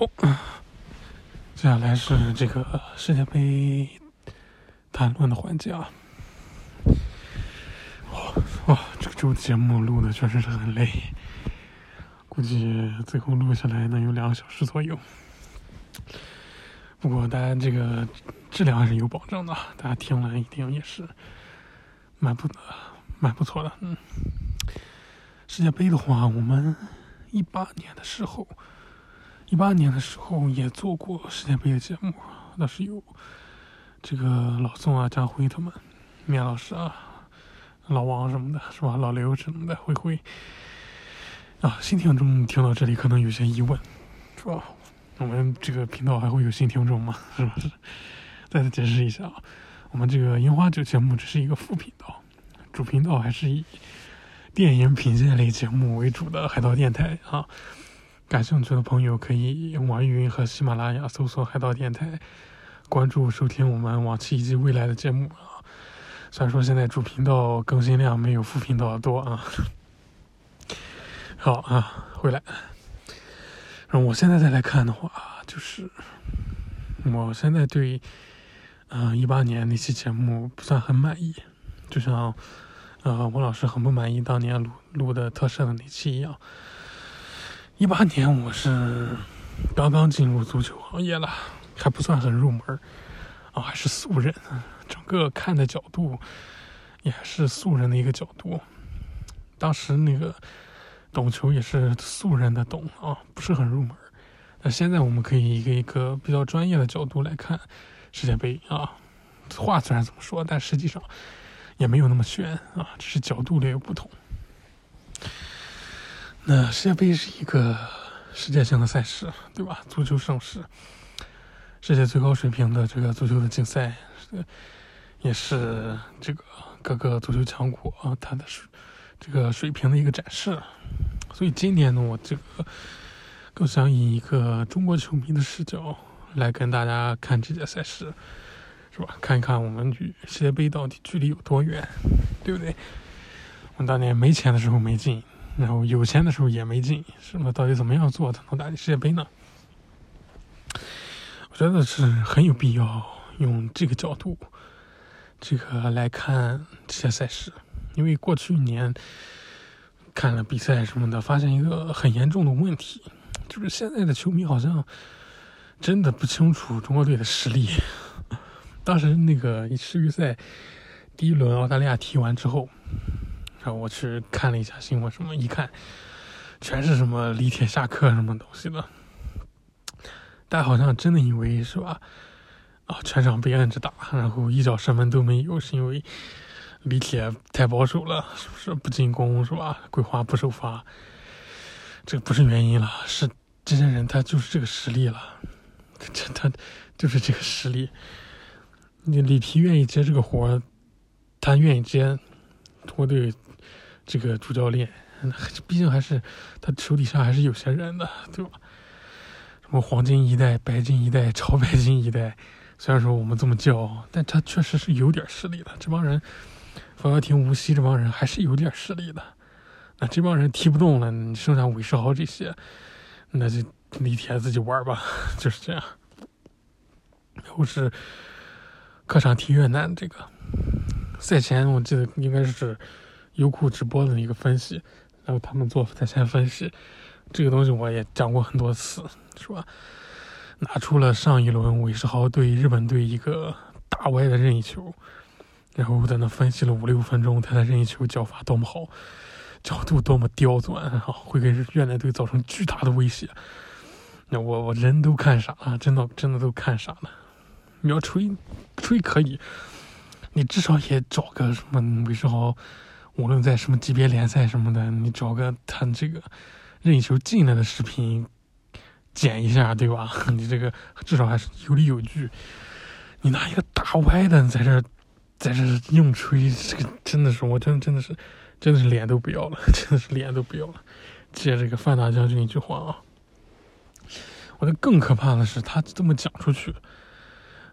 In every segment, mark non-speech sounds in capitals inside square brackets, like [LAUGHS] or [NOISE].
好，接下来是这个世界杯谈论的环节啊。哇哇，这个周节目录的确实是很累，估计最后录下来能有两个小时左右。不过大家这个质量还是有保证的，大家听了一定也是蛮不蛮不错的。嗯，世界杯的话，我们一八年的时候。一八年的时候也做过世界杯的节目，那是有这个老宋啊、张辉他们、面老师啊、老王什么的，是吧？老刘什么的，辉辉啊。新听众听到这里可能有些疑问，是吧？我们这个频道还会有新听众吗？是吧？再次解释一下啊，我们这个樱花酒节目只是一个副频道，主频道还是以电影品鉴类节目为主的海盗电台啊。感兴趣的朋友可以网易云和喜马拉雅搜索“海盗电台”，关注收听我们往期以及未来的节目啊。虽然说现在主频道更新量没有副频道多啊。[LAUGHS] 好啊，回来。然后我现在再来看的话，就是我现在对嗯一八年那期节目不算很满意，就像呃我老师很不满意当年录录的特摄的那期一样。一八年我是刚刚进入足球行业了，还不算很入门啊，还是素人，整个看的角度也是素人的一个角度。当时那个懂球也是素人的懂啊，不是很入门。那现在我们可以一个一个比较专业的角度来看世界杯啊。话虽然这么说，但实际上也没有那么悬啊，只是角度略有不同。那世界杯是一个世界性的赛事，对吧？足球盛世，世界最高水平的这个足球的竞赛，也是这个各个足球强国啊它的水这个水平的一个展示。所以今年呢，我这个更想以一个中国球迷的视角来跟大家看这届赛事，是吧？看一看我们与世界杯到底距离有多远，对不对？我当年没钱的时候没进。然后有钱的时候也没劲，是吧？到底怎么样做才能打进世界杯呢？我觉得是很有必要用这个角度，这个来看这些赛事，因为过去一年看了比赛什么的，发现一个很严重的问题，就是现在的球迷好像真的不清楚中国队的实力。当时那个世预赛第一轮澳大利亚踢完之后。然后我去看了一下新闻，什么一看，全是什么李铁下课什么东西的，大家好像真的以为是吧？啊，全场被摁着打，然后一脚射门都没有，是因为李铁太保守了，是不是不进攻是吧？规划不首发，这不是原因了，是这些人他就是这个实力了，这他就是这个实力。你李皮愿意接这个活他愿意接，国队。这个主教练，[LAUGHS] 毕竟还是他手底下还是有些人的，对吧？什么黄金一代、白金一代、[LAUGHS] 超白金一代，虽然说我们这么叫，但他确实是有点实力的。这帮人，冯潇霆、吴曦这帮人还是有点实力的。那这帮人踢不动了，你剩下韦世豪这些，那就李铁自己玩吧，[LAUGHS] 就是这样。然后是客场踢越南，这个赛前我记得应该是。优酷直播的一个分析，然后他们做在线分析，这个东西我也讲过很多次，是吧？拿出了上一轮韦世豪对日本队一个大歪的任意球，然后在那分析了五六分钟，他的任意球脚法多么好，角度多么刁钻，啊，会给越南队造成巨大的威胁。那我我人都看傻了，真的真的都看傻了。你要吹吹可以，你至少也找个什么韦世豪。无论在什么级别联赛什么的，你找个他这个任意球进了的视频剪一下，对吧？[LAUGHS] 你这个至少还是有理有据。你拿一个大歪的在这在这硬吹，这个真的是，我真真的是真的是脸都不要了，[LAUGHS] 真的是脸都不要了。借这个范大将军一句话啊，我觉得更可怕的是，他这么讲出去，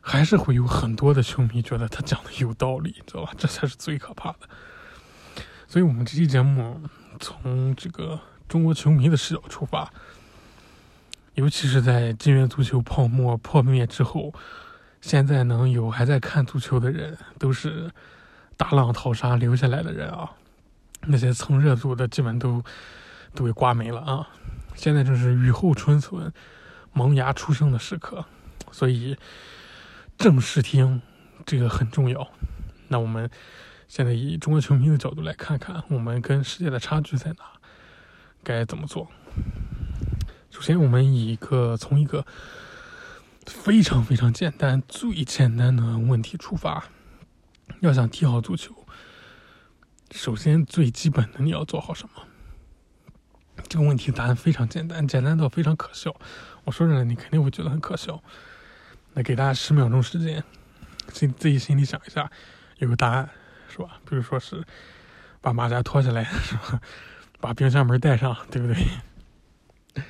还是会有很多的球迷觉得他讲的有道理，知道吧？这才是最可怕的。所以，我们这期节目从这个中国球迷的视角出发，尤其是在金元足球泡沫破灭之后，现在能有还在看足球的人，都是大浪淘沙留下来的人啊。那些蹭热度的，基本都都给刮没了啊。现在正是雨后春笋、萌芽出生的时刻，所以正视听这个很重要。那我们现在以中国球迷的角度来看看，我们跟世界的差距在哪，该怎么做？首先，我们以一个从一个非常非常简单、最简单的问题出发，要想踢好足球，首先最基本的你要做好什么？这个问题答案非常简单，简单到非常可笑。我说着你肯定会觉得很可笑。那给大家十秒钟时间，心自己心里想一下，有个答案是吧？比如说是把马甲脱下来是吧？[LAUGHS] 把冰箱门带上，对不对？[LAUGHS]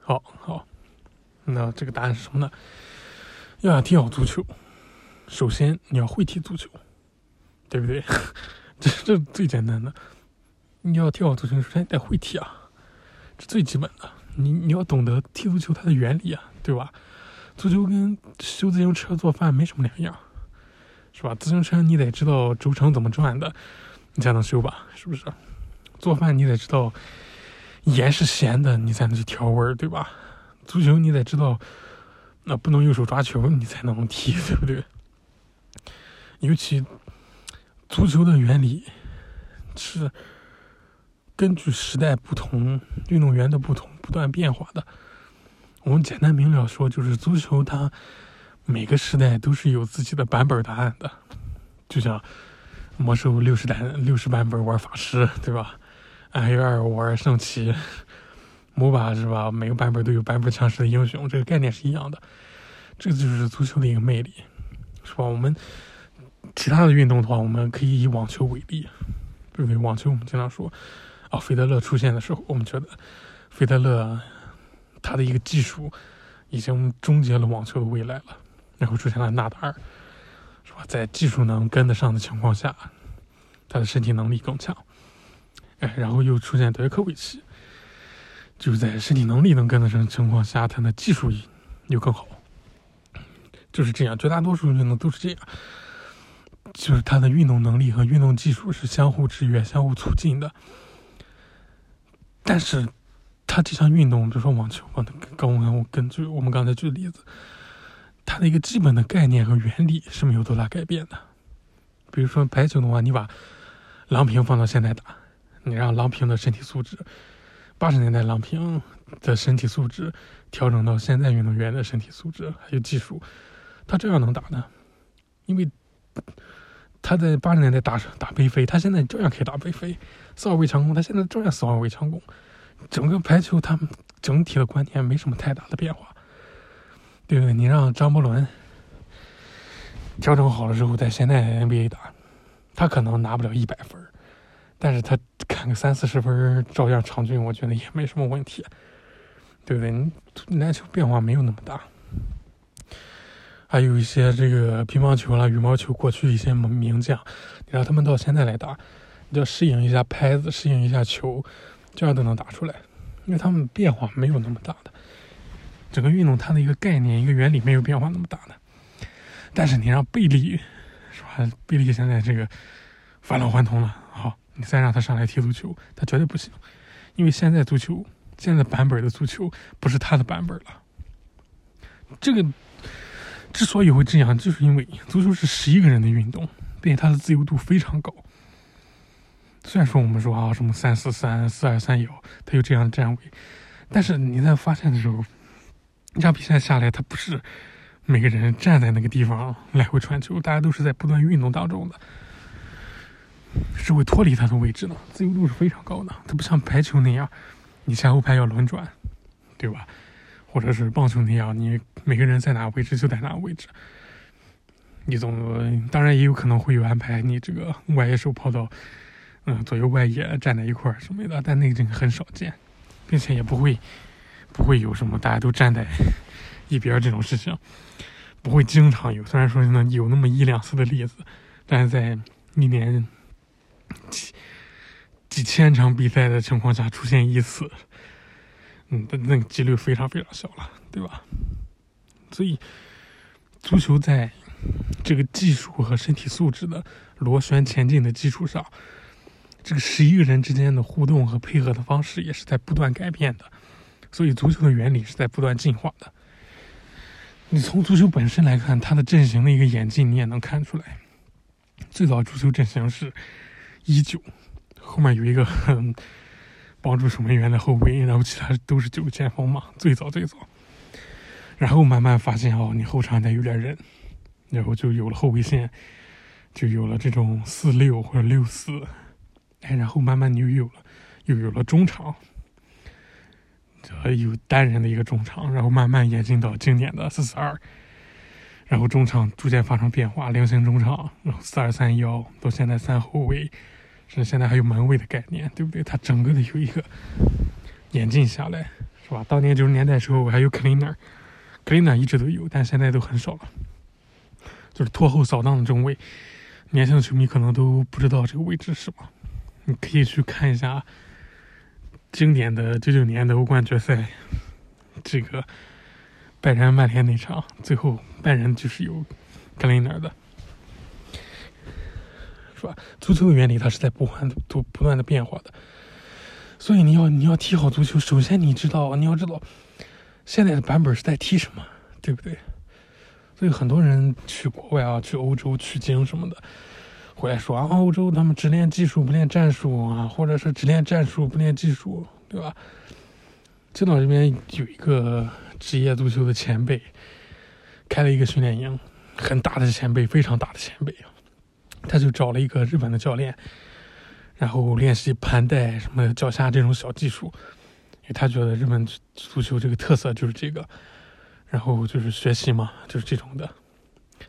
好好，那这个答案是什么呢？要想踢好足球，首先你要会踢足球，对不对？[LAUGHS] 这这最简单的。你要踢好足球，首先得会踢啊，这最基本的。你你要懂得踢足球它的原理啊，对吧？足球跟修自行车、做饭没什么两样，是吧？自行车你得知道轴承怎么转的，你才能修吧，是不是？做饭你得知道。盐是咸的，你才能去调味儿，对吧？足球你得知道，那不能用手抓球，你才能踢，对不对？尤其足球的原理是根据时代不同、运动员的不同不断变化的。我们简单明了说，就是足球它每个时代都是有自己的版本答案的，就像魔兽六十代六十版本玩法师，对吧？i 二玩圣骑魔法是吧？每个版本都有版本强势的英雄，这个概念是一样的。这就是足球的一个魅力，是吧？我们其他的运动的话，我们可以以网球为例，对不对？网球我们经常说，啊，费德勒出现的时候，我们觉得费德勒他的一个技术已经终结了网球的未来了。然后出现了纳达尔，是吧？在技术能跟得上的情况下，他的身体能力更强。哎，然后又出现德约科维奇，就是在身体能力能跟得上情况下，他的技术又更好，就是这样。绝大多数运动都是这样，就是他的运动能力和运动技术是相互制约、相互促进的。但是，他这项运动，比如说网球，刚刚我根据我们刚才举的例子，它的一个基本的概念和原理是没有多大改变的。比如说排球的话，你把郎平放到现在打。你让郎平的身体素质，八十年代郎平的身体素质调整到现在运动员的身体素质还有技术，他这样能打呢？因为他在八十年代打打背飞，他现在照样可以打背飞，四号位强攻，他现在照样四号位强攻。整个排球他们整体的观念没什么太大的变化，对不对？你让张伯伦调整好了之后在现在 NBA 打，他可能拿不了一百分。但是他砍个三四十分照样场均，我觉得也没什么问题，对不对？篮球变化没有那么大，还有一些这个乒乓球啦、羽毛球，过去一些名将，你让他们到现在来打，你要适应一下拍子，适应一下球，这样都能打出来，因为他们变化没有那么大的，整个运动它的一个概念、一个原理没有变化那么大的。但是你让贝利，是吧？贝利现在这个返老还童了，好。你再让他上来踢足球，他绝对不行，因为现在足球现在版本的足球不是他的版本了。这个之所以会这样，就是因为足球是十一个人的运动，并且它的自由度非常高。虽然说我们说啊什么三四三、四二三幺，他有这样的站位，但是你在发现的时候，一场比赛下来，他不是每个人站在那个地方来回传球，大家都是在不断运动当中的。是会脱离他的位置的，自由度是非常高的。它不像排球那样，你前后排要轮转，对吧？或者是棒球那样，你每个人在哪位置就在哪位置。你总当然也有可能会有安排，你这个外野手跑到嗯左右外野站在一块儿什么的，但那个真的很少见，并且也不会不会有什么大家都站在一边这种事情，不会经常有。虽然说呢有那么一两次的例子，但是在一年。几几千场比赛的情况下出现一次，嗯，那个几率非常非常小了，对吧？所以，足球在这个技术和身体素质的螺旋前进的基础上，这个十一个人之间的互动和配合的方式也是在不断改变的。所以，足球的原理是在不断进化的。你从足球本身来看，它的阵型的一个演进，你也能看出来。最早足球阵型是一九，后面有一个很 [LAUGHS] 帮助守门员的后卫，然后其他都是九前锋嘛。最早最早，然后慢慢发现哦，你后场得有点人，然后就有了后卫线，就有了这种四六或者六四，哎，然后慢慢你又有了，又有了中场。这有单人的一个中场，然后慢慢演进到经典的四四二，然后中场逐渐发生变化，菱形中场，然后四二三幺，到现在三后卫，甚至现在还有门卫的概念，对不对？它整个的有一个演进下来，是吧？当年九十年代时候我还有 cleaner，cleaner 一直都有，但现在都很少了，就是拖后扫荡的中卫，年轻的球迷可能都不知道这个位置是什么，你可以去看一下。经典的九九年的欧冠决赛，这个拜仁曼联那场，最后拜仁就是有格林纳的，是吧？足球的原理它是在不断的、不不断的变化的，所以你要你要踢好足球，首先你知道你要知道现在的版本是在踢什么，对不对？所以很多人去国外啊，去欧洲取经什么的。回来说啊，欧洲他们只练技术不练战术啊，或者是只练战术不练技术，对吧？青岛这边有一个职业足球的前辈，开了一个训练营，很大的前辈，非常大的前辈，他就找了一个日本的教练，然后练习盘带什么脚下这种小技术，因为他觉得日本足球这个特色就是这个，然后就是学习嘛，就是这种的。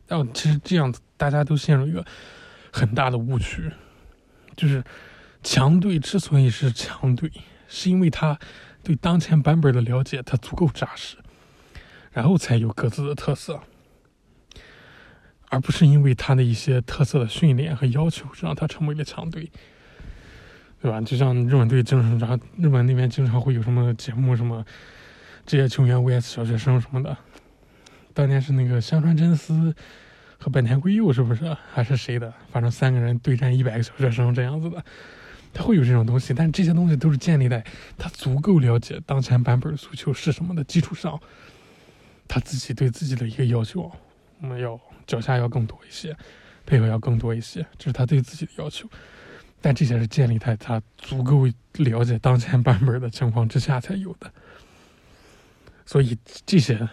但其实这样，大家都陷入一个。很大的误区，就是强队之所以是强队，是因为他对当前版本的了解他足够扎实，然后才有各自的特色，而不是因为他的一些特色的训练和要求让他成为了强队，对吧？就像日本队经常，日本那边经常会有什么节目，什么职业球员 vs 小学生什么的，当年是那个香川真司。和本田圭佑是不是还是谁的？反正三个人对战一百个小学生这样子的，他会有这种东西。但这些东西都是建立在他足够了解当前版本足球是什么的基础上，他自己对自己的一个要求，我们要脚下要更多一些，配合要更多一些，这是他对自己的要求。但这些是建立在他足够了解当前版本的情况之下才有的。所以这些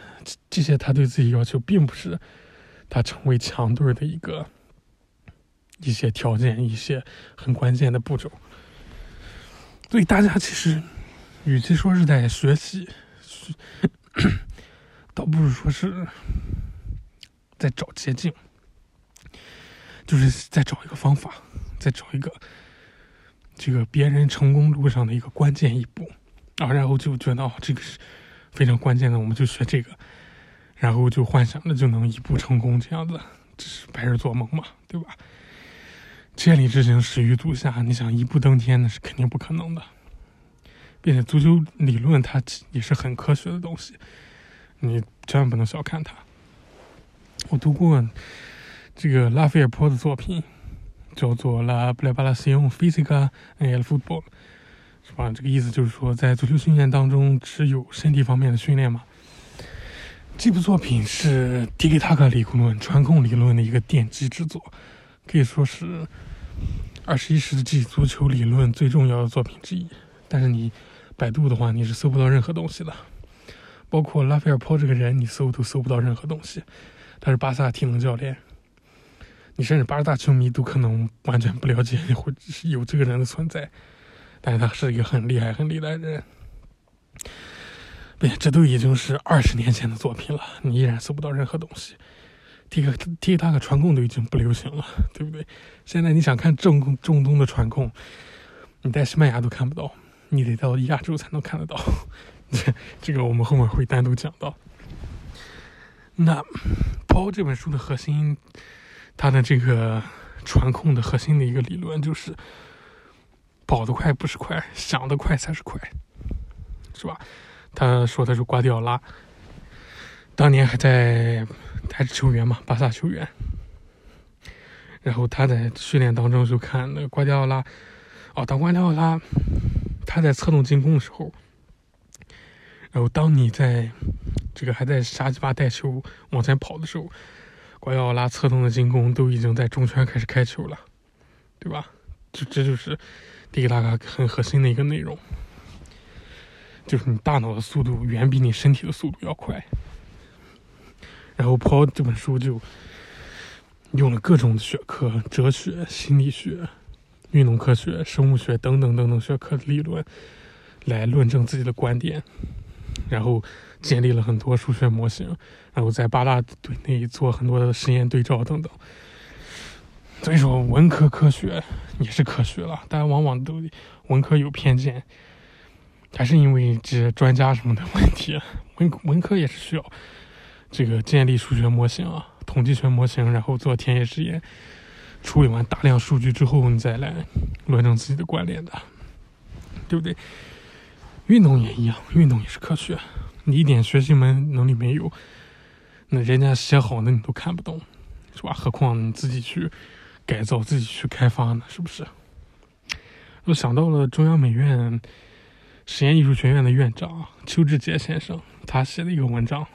这些他对自己要求并不是。他成为强队的一个一些条件，一些很关键的步骤，所以大家其实与其说是在学习，[COUGHS] 倒不如说是在找捷径，就是在找一个方法，在找一个这个别人成功路上的一个关键一步啊，然后就觉得哦，这个是非常关键的，我们就学这个。然后就幻想着就能一步成功，这样子，这是白日做梦嘛，对吧？千里之行，始于足下。你想一步登天，那是肯定不可能的。并且足球理论它也是很科学的东西，你千万不能小看它。我读过这个拉斐尔坡的作品，叫做《La Preparación Física en el Fútbol》，是吧？这个意思就是说，在足球训练当中，只有身体方面的训练嘛。这部作品是迪给塔克理论、传控理论的一个奠基之作，可以说是二十一世纪足球理论最重要的作品之一。但是你百度的话，你是搜不到任何东西的，包括拉斐尔坡这个人，你搜都搜不到任何东西。他是巴萨体能教练，你甚至巴萨球迷都可能完全不了解或者是有这个人的存在，但是他是一个很厉害、很厉害的人。对，这都已经是二十年前的作品了，你依然搜不到任何东西。这个 TikTok 传控都已经不流行了，对不对？现在你想看正中东的传控，你在西班牙都看不到，你得到亚洲才能看得到。这这个我们后面会单独讲到。那《抛》这本书的核心，它的这个传控的核心的一个理论就是，跑得快不是快，想得快才是快，是吧？他说的是瓜迪奥拉，当年还在还是球员嘛，巴萨球员。然后他在训练当中就看那个瓜迪奥拉，哦，当瓜迪奥拉他在策动进攻的时候，然后当你在这个还在沙基巴带球往前跑的时候，瓜迪奥拉策动的进攻都已经在中圈开始开球了，对吧？这这就是迪格拉卡很核心的一个内容，就是你大脑的速度远比你身体的速度要快。然后《跑》这本书就。用了各种学科，哲学、心理学、运动科学、生物学等等等等学科的理论，来论证自己的观点，然后建立了很多数学模型，然后在八大队内做很多的实验对照等等。所以说，文科科学也是科学了，但往往都文科有偏见，还是因为这些专家什么的问题。[LAUGHS] 文文科也是需要这个建立数学模型啊。统计学模型，然后做田野实验，处理完大量数据之后，你再来论证自己的观点的，对不对？运动也一样，运动也是科学。你一点学习门能力没有，那人家写好的你都看不懂，是吧？何况你自己去改造、自己去开发呢？是不是？我想到了中央美院实验艺术学院的院长邱志杰先生，他写的一个文章。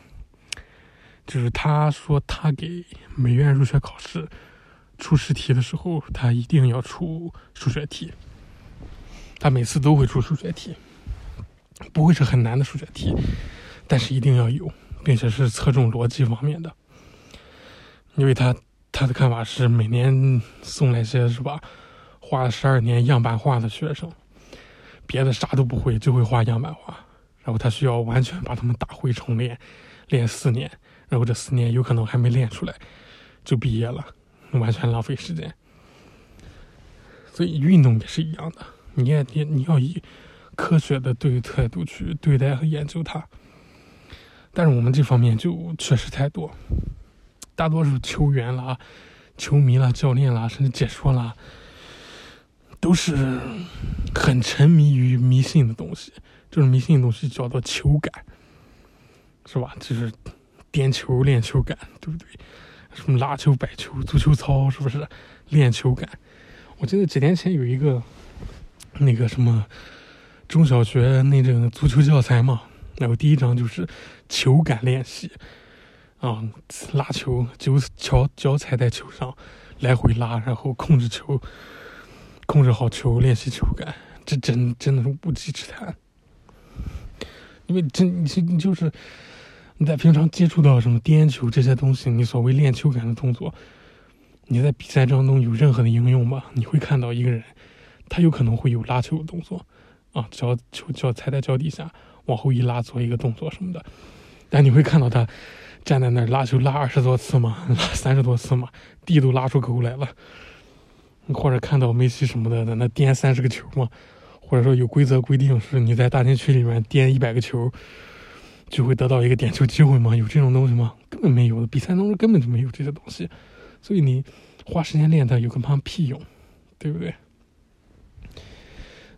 就是他说，他给美院入学考试出试题的时候，他一定要出数学题。他每次都会出数学题，不会是很难的数学题，但是一定要有，并且是侧重逻辑方面的。因为他他的看法是，每年送来些是吧，画了十二年样板画的学生，别的啥都不会，就会画样板画，然后他需要完全把他们打回重练，练四年。然后这四年有可能还没练出来，就毕业了，完全浪费时间。所以运动也是一样的，你也你你要以科学的对态度去对待和研究它。但是我们这方面就确实太多，大多数球员啦、球迷啦、教练啦，甚至解说啦，都是很沉迷于迷信的东西。这种迷信的东西叫做球感，是吧？就是。颠球练球感，对不对？什么拉球、摆球、足球操，是不是练球感？我记得几年前有一个那个什么中小学那种足球教材嘛，然后第一章就是球感练习啊，拉球，脚脚脚踩在球上来回拉，然后控制球，控制好球，练习球感，这真真的是无稽之谈，因为真你你就是。你在平常接触到什么颠球这些东西，你所谓练球感的动作，你在比赛当中有任何的应用吗？你会看到一个人，他有可能会有拉球的动作，啊，脚球脚踩在脚底下往后一拉做一个动作什么的，但你会看到他站在那儿拉球拉二十多次吗？拉三十多次吗？[LAUGHS] 地都拉出沟来了，或者看到梅西什么的在那颠三十个球吗？或者说有规则规定是你在大禁区里面颠一百个球？就会得到一个点球机会吗？有这种东西吗？根本没有的，比赛当中根本就没有这些东西，所以你花时间练它有个妈屁用，对不对？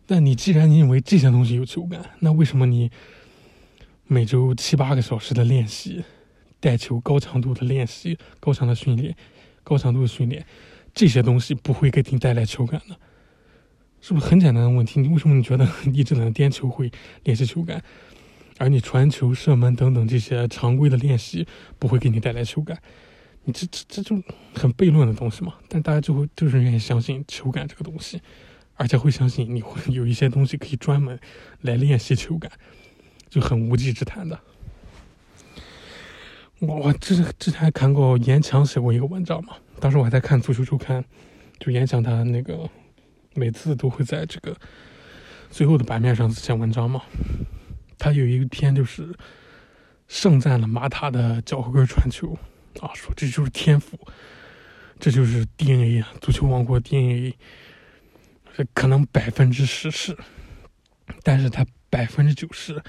但你既然你认为这些东西有球感，那为什么你每周七八个小时的练习，带球高强度的练习、高强的训练、高强度的训练，这些东西不会给你带来球感的？是不是很简单的问题？你为什么你觉得一直在颠球会练习球感？而你传球、射门等等这些常规的练习不会给你带来球感，你这这这就很悖论的东西嘛？但大家就会就是愿意相信球感这个东西，而且会相信你会有一些东西可以专门来练习球感，就很无稽之谈的。我我之之前还看过严强写过一个文章嘛，当时我还在看足球周刊，就演讲他那个每次都会在这个最后的版面上写文章嘛。他有一天就是盛赞了马塔的脚后跟传球啊，说这就是天赋，这就是 DNA，足球王国 DNA，可能百分之十是，但是他百分之九十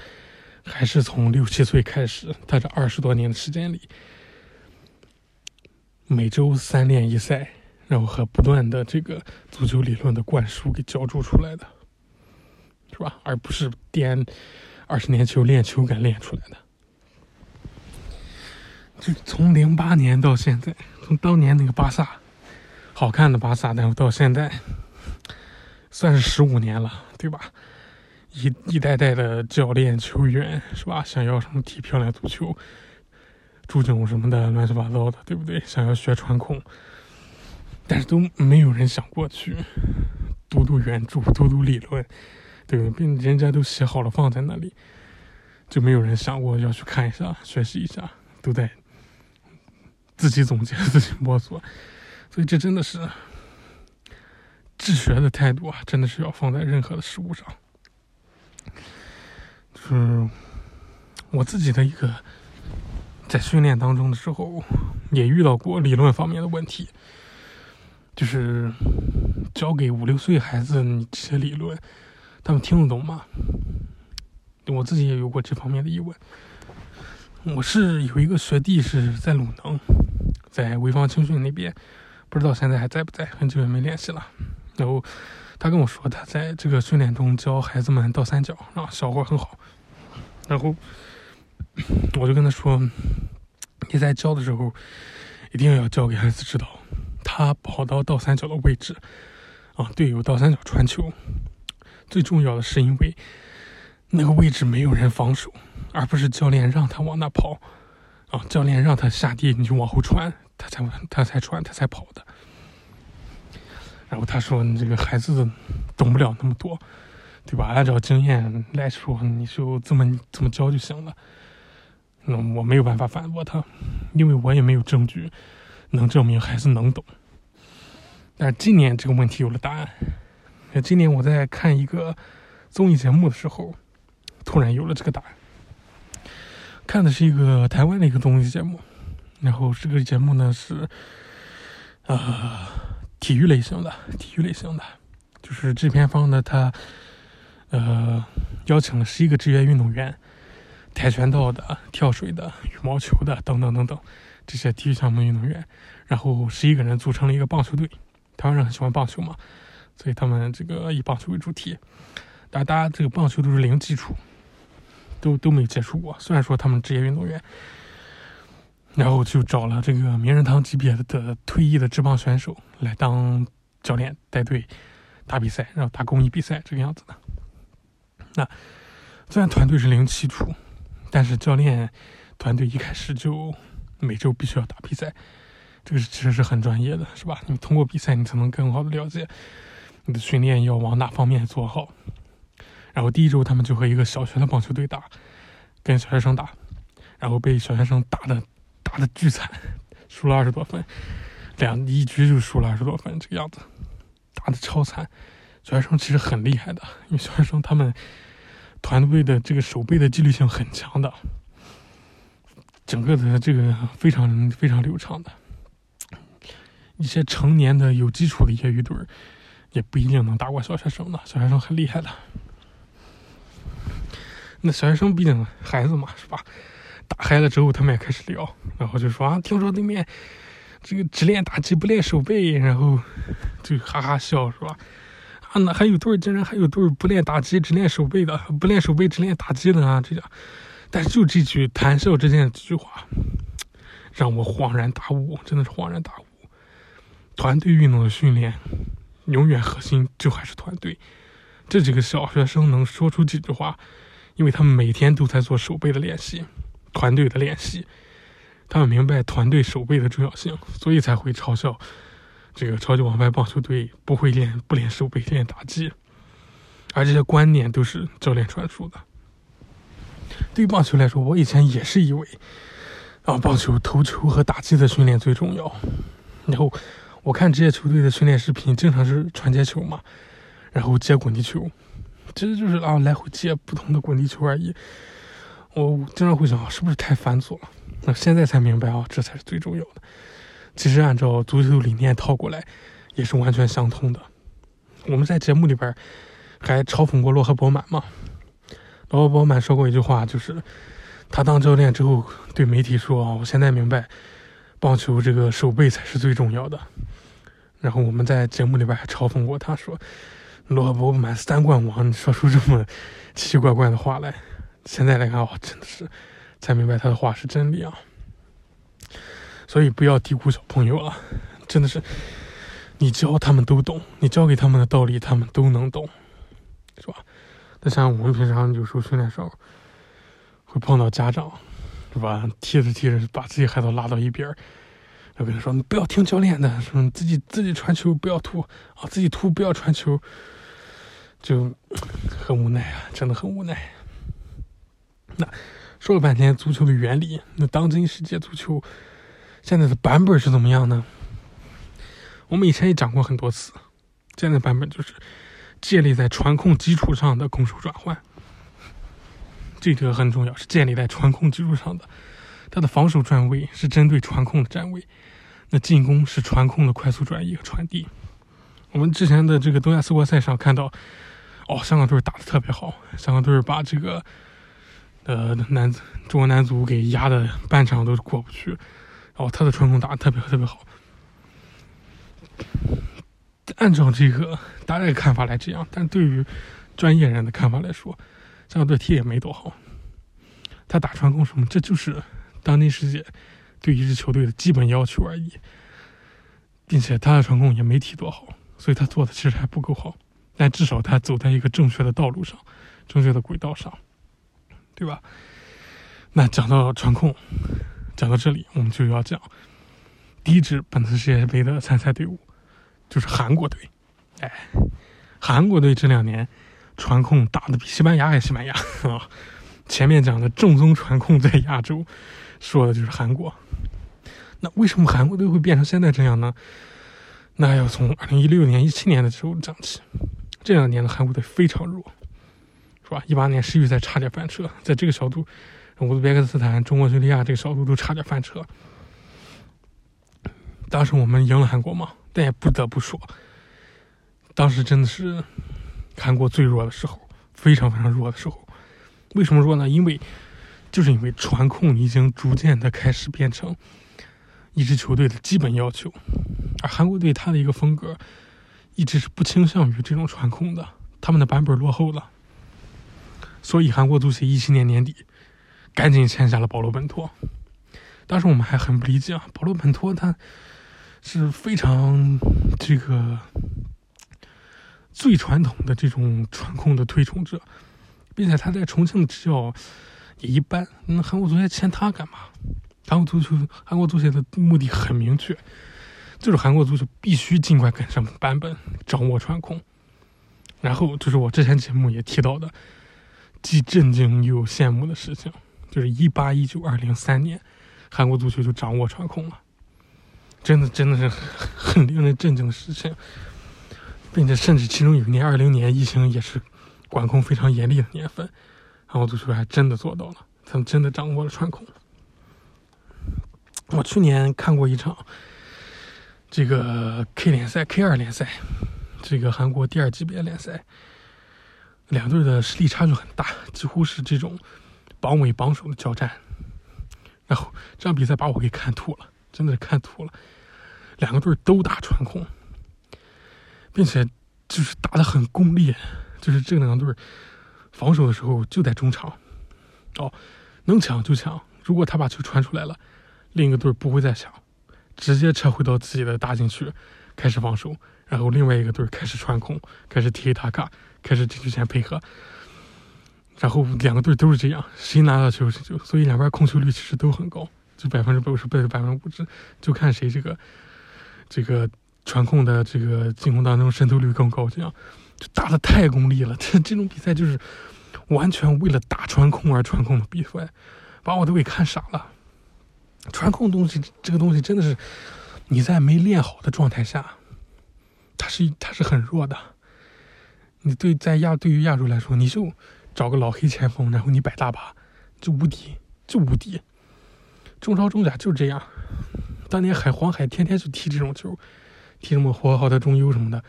还是从六七岁开始，他这二十多年的时间里，每周三练一赛，然后和不断的这个足球理论的灌输给浇筑出来的。是吧？而不是颠二十年球练球感练出来的。就从零八年到现在，从当年那个巴萨，好看的巴萨，然后到现在，算是十五年了，对吧？一一代代的教练、球员，是吧？想要什么踢漂亮足球，助攻什么的，乱七八糟的，对不对？想要学传控，但是都没有人想过去读读原著、读读理论，对吧？并人家都写好了放在那里，就没有人想过要去看一下、学习一下，都在自己总结、自己摸索。所以这真的是治学的态度啊，真的是要放在任何的事物上。就是我自己的一个在训练当中的时候，也遇到过理论方面的问题，就是教给五六岁孩子你这些理论，他们听得懂吗？我自己也有过这方面的疑问。我是有一个学弟是在鲁能，在潍坊青训那边，不知道现在还在不在，很久也没联系了。然后他跟我说，他在这个训练中教孩子们倒三角，啊，效果很好。然后 [CLEARS THROAT] 我就跟他说：“你在教的时候，一定要教给孩子知道，他跑到倒三角的位置，啊，队友倒三角传球，最重要的是因为那个位置没有人防守。”而不是教练让他往那跑，啊，教练让他下地你就往后传，他才他才传他才跑的。然后他说：“你这个孩子懂不了那么多，对吧？按照经验来说，你就这么这么教就行了。”那我没有办法反驳他，因为我也没有证据能证明孩子能懂。但今年这个问题有了答案。今年我在看一个综艺节目的时候，突然有了这个答案。看的是一个台湾的一个综艺节目，然后这个节目呢是，呃，体育类型的，体育类型的，就是制片方呢他，呃，邀请了十一个职业运动员，跆拳道的、跳水的、羽毛球的等等等等这些体育项目运动员，然后十一个人组成了一个棒球队。台湾人很喜欢棒球嘛，所以他们这个以棒球为主题，但大家这个棒球都是零基础。都都没接触过，虽然说他们职业运动员，然后就找了这个名人堂级别的退役的职棒选手来当教练带队打比赛，然后打公益比赛这个样子的。那虽然团队是零基础，但是教练团队一开始就每周必须要打比赛，这个是其实是很专业的，是吧？你通过比赛，你才能更好的了解你的训练要往哪方面做好。然后第一周他们就和一个小学的棒球队打，跟小学生打，然后被小学生打的打的巨惨，输了二十多分，两一局就输了二十多分，这个样子，打的超惨。小学生其实很厉害的，因为小学生他们团队的这个手背的纪律性很强的，整个的这个非常非常流畅的。一些成年的有基础的业余队也不一定能打过小学生的，小学生很厉害的。那小学生毕竟孩子嘛，是吧？打嗨了之后，他们也开始聊，然后就说啊，听说对面这个只练打击不练手背，然后就哈哈笑，是吧？那还有队竟然还有队不练打击只练手背的，不练手背只练打击的啊！这样，但是就这句谈笑之间的这句话，让我恍然大悟，真的是恍然大悟。团队运动的训练，永远核心就还是团队。这几个小学生能说出几句话。因为他们每天都在做手背的练习，团队的练习，他们明白团队手背的重要性，所以才会嘲笑这个超级王牌棒球队不会练不练手背练打击，而这些观念都是教练传输的。对于棒球来说，我以前也是以为啊，棒球投球和打击的训练最重要。然后我看职业球队的训练视频，经常是传接球嘛，然后接滚地球。其实就是啊，来回接不同的滚地球而已。我经常会想，是不是太繁琐了？那现在才明白啊，这才是最重要的。其实按照足球理念套过来，也是完全相通的。我们在节目里边还嘲讽过洛赫伯曼嘛？洛赫伯曼说过一句话，就是他当教练之后对媒体说：“啊，我现在明白，棒球这个手背才是最重要的。”然后我们在节目里边还嘲讽过他说。罗伯满三冠王，你说出这么奇奇怪怪的话来，现在来看，哦，真的是才明白他的话是真理啊。所以不要低估小朋友了，真的是，你教他们都懂，你教给他们的道理他们都能懂，是吧？那像我们平常有时候训练时候，会碰到家长，是吧？踢着踢着把自己孩子拉到一边儿。我跟他说：“你不要听教练的，什么自己自己传球不要突啊，自己突不要传球。”就很无奈啊，真的很无奈。那说了半天足球的原理，那当今世界足球现在的版本是怎么样呢？我们以前也讲过很多次，现在版本就是建立在传控基础上的攻守转换，这个很重要，是建立在传控基础上的。它的防守站位是针对传控的站位。那进攻是传控的快速转移和传递。我们之前的这个东亚四国赛上看到，哦，香港队打的特别好，香港队把这个呃男中国男足给压的半场都过不去，哦，他的传控打的特别特别好。按照这个大家的看法来这样，但对于专业人的看法来说，这样对踢也没多好。他打传控什么，这就是当今世界。对一支球队的基本要求而已，并且他的传控也没踢多好，所以他做的其实还不够好。但至少他走在一个正确的道路上，正确的轨道上，对吧？那讲到传控，讲到这里，我们就要讲第一支本次世界杯的参赛队伍，就是韩国队。哎，韩国队这两年传控打的比西班牙还西班牙啊！前面讲的正宗传控在亚洲，说的就是韩国。那为什么韩国队会变成现在这样呢？那要从二零一六年、一七年的时候讲起。这两年的韩国队非常弱，是吧？一八年世预赛差点翻车，在这个小组，乌兹别克斯坦、中国、叙利亚这个小组都差点翻车。当时我们赢了韩国嘛，但也不得不说，当时真的是韩国最弱的时候，非常非常弱的时候。为什么弱呢？因为就是因为传控已经逐渐的开始变成。一支球队的基本要求，而韩国队他的一个风格一直是不倾向于这种传控的，他们的版本落后了，所以韩国足协一七年年底赶紧签下了保罗本托。当时我们还很不理解啊，保罗本托他是非常这个最传统的这种传控的推崇者，并且他在重庆的执教也一般，那韩国足协签他干嘛？韩国足球，韩国足协的目的很明确，就是韩国足球必须尽快跟上版本，掌握传控。然后就是我之前节目也提到的，既震惊又羡慕的事情，就是一八一九二零三年，韩国足球就掌握传控了，真的真的是很令人震惊的事情，并且甚至其中有一年二零年疫情也是管控非常严厉的年份，韩国足球还真的做到了，他们真的掌握了传控。我去年看过一场这个 K 联赛 K 二联赛，这个韩国第二级别联赛，两队的实力差距很大，几乎是这种榜尾榜首的交战。然后这场比赛把我给看吐了，真的是看吐了。两个队都打传控，并且就是打的很功利，就是这两个队防守的时候就在中场，哦，能抢就抢，如果他把球传出来了。另一个队不会再抢，直接撤回到自己的大禁区，开始防守。然后另外一个队开始传控，开始踢塔卡，开始禁区前配合。然后两个队都是这样，谁拿到球谁就。所以两边控球率其实都很高，就百分之八十、百分之五十，就看谁这个这个传控的这个进攻当中渗透率更高。这样就打的太功利了，这 [LAUGHS] 这种比赛就是完全为了打传控而传控的比赛，把我都给看傻了。传控东西，这个东西真的是你在没练好的状态下，它是它是很弱的。你对在亚对于亚洲来说，你就找个老黑前锋，[LAUGHS] 然后你摆大巴，就无敌，就无敌。中超中甲就这样，当年海黄海天天就踢这种球，踢什么呼和浩特中优什么的，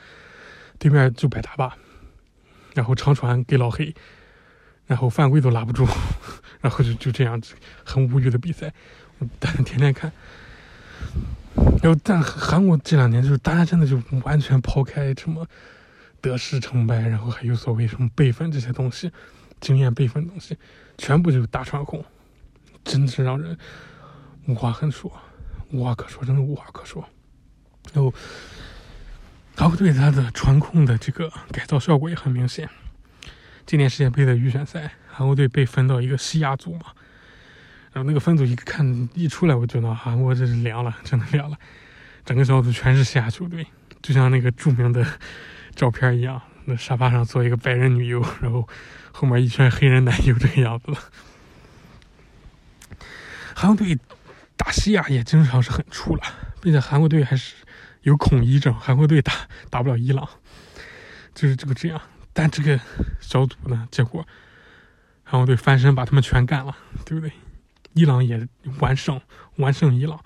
对面就摆大巴，然后长传给老黑，然后犯规都拉不住，[LAUGHS] 然后就就这样子很无语的比赛。但天天看，然后但韩国这两年就是大家真的就完全抛开什么得失成败，然后还有所谓什么辈分这些东西，经验辈分东西，全部就是大传控，真的是让人无话可说，无话可说，真的无话可说。然后，韩国队他的传控的这个改造效果也很明显。今年世界杯的预选赛，韩国队被分到一个西亚组嘛，然后那个分组一看一出来，我觉得韩国这是凉了，真的凉了，整个小组全是西亚球队，就像那个著名的。照片一样，那沙发上坐一个白人女优，然后后面一圈黑人男优，这个样子了。韩国队打西亚也经常是很出了，并且韩国队还是有恐伊症，韩国队打打不了伊朗，就是这个这样。但这个小组呢，结果韩国队翻身把他们全干了，对不对？伊朗也完胜，完胜伊朗。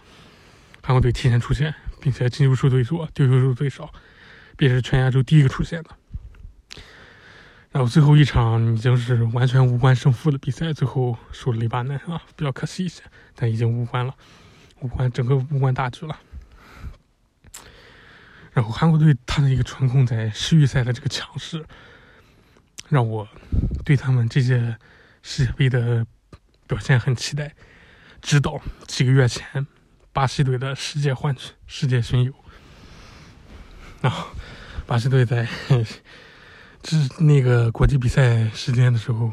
韩国队提前出线，并且进球数最多，丢球数最少。便是全亚洲第一个出现的，然后最后一场已经是完全无关胜负的比赛，最后输了黎巴嫩啊，比较可惜一些，但已经无关了，无关整个无关大局了。然后韩国队他的一个传控在世预赛的这个强势，让我对他们这届世界杯的表现很期待。直到几个月前，巴西队的世界冠军、世界巡游，然后。巴西队在这那个国际比赛时间的时候，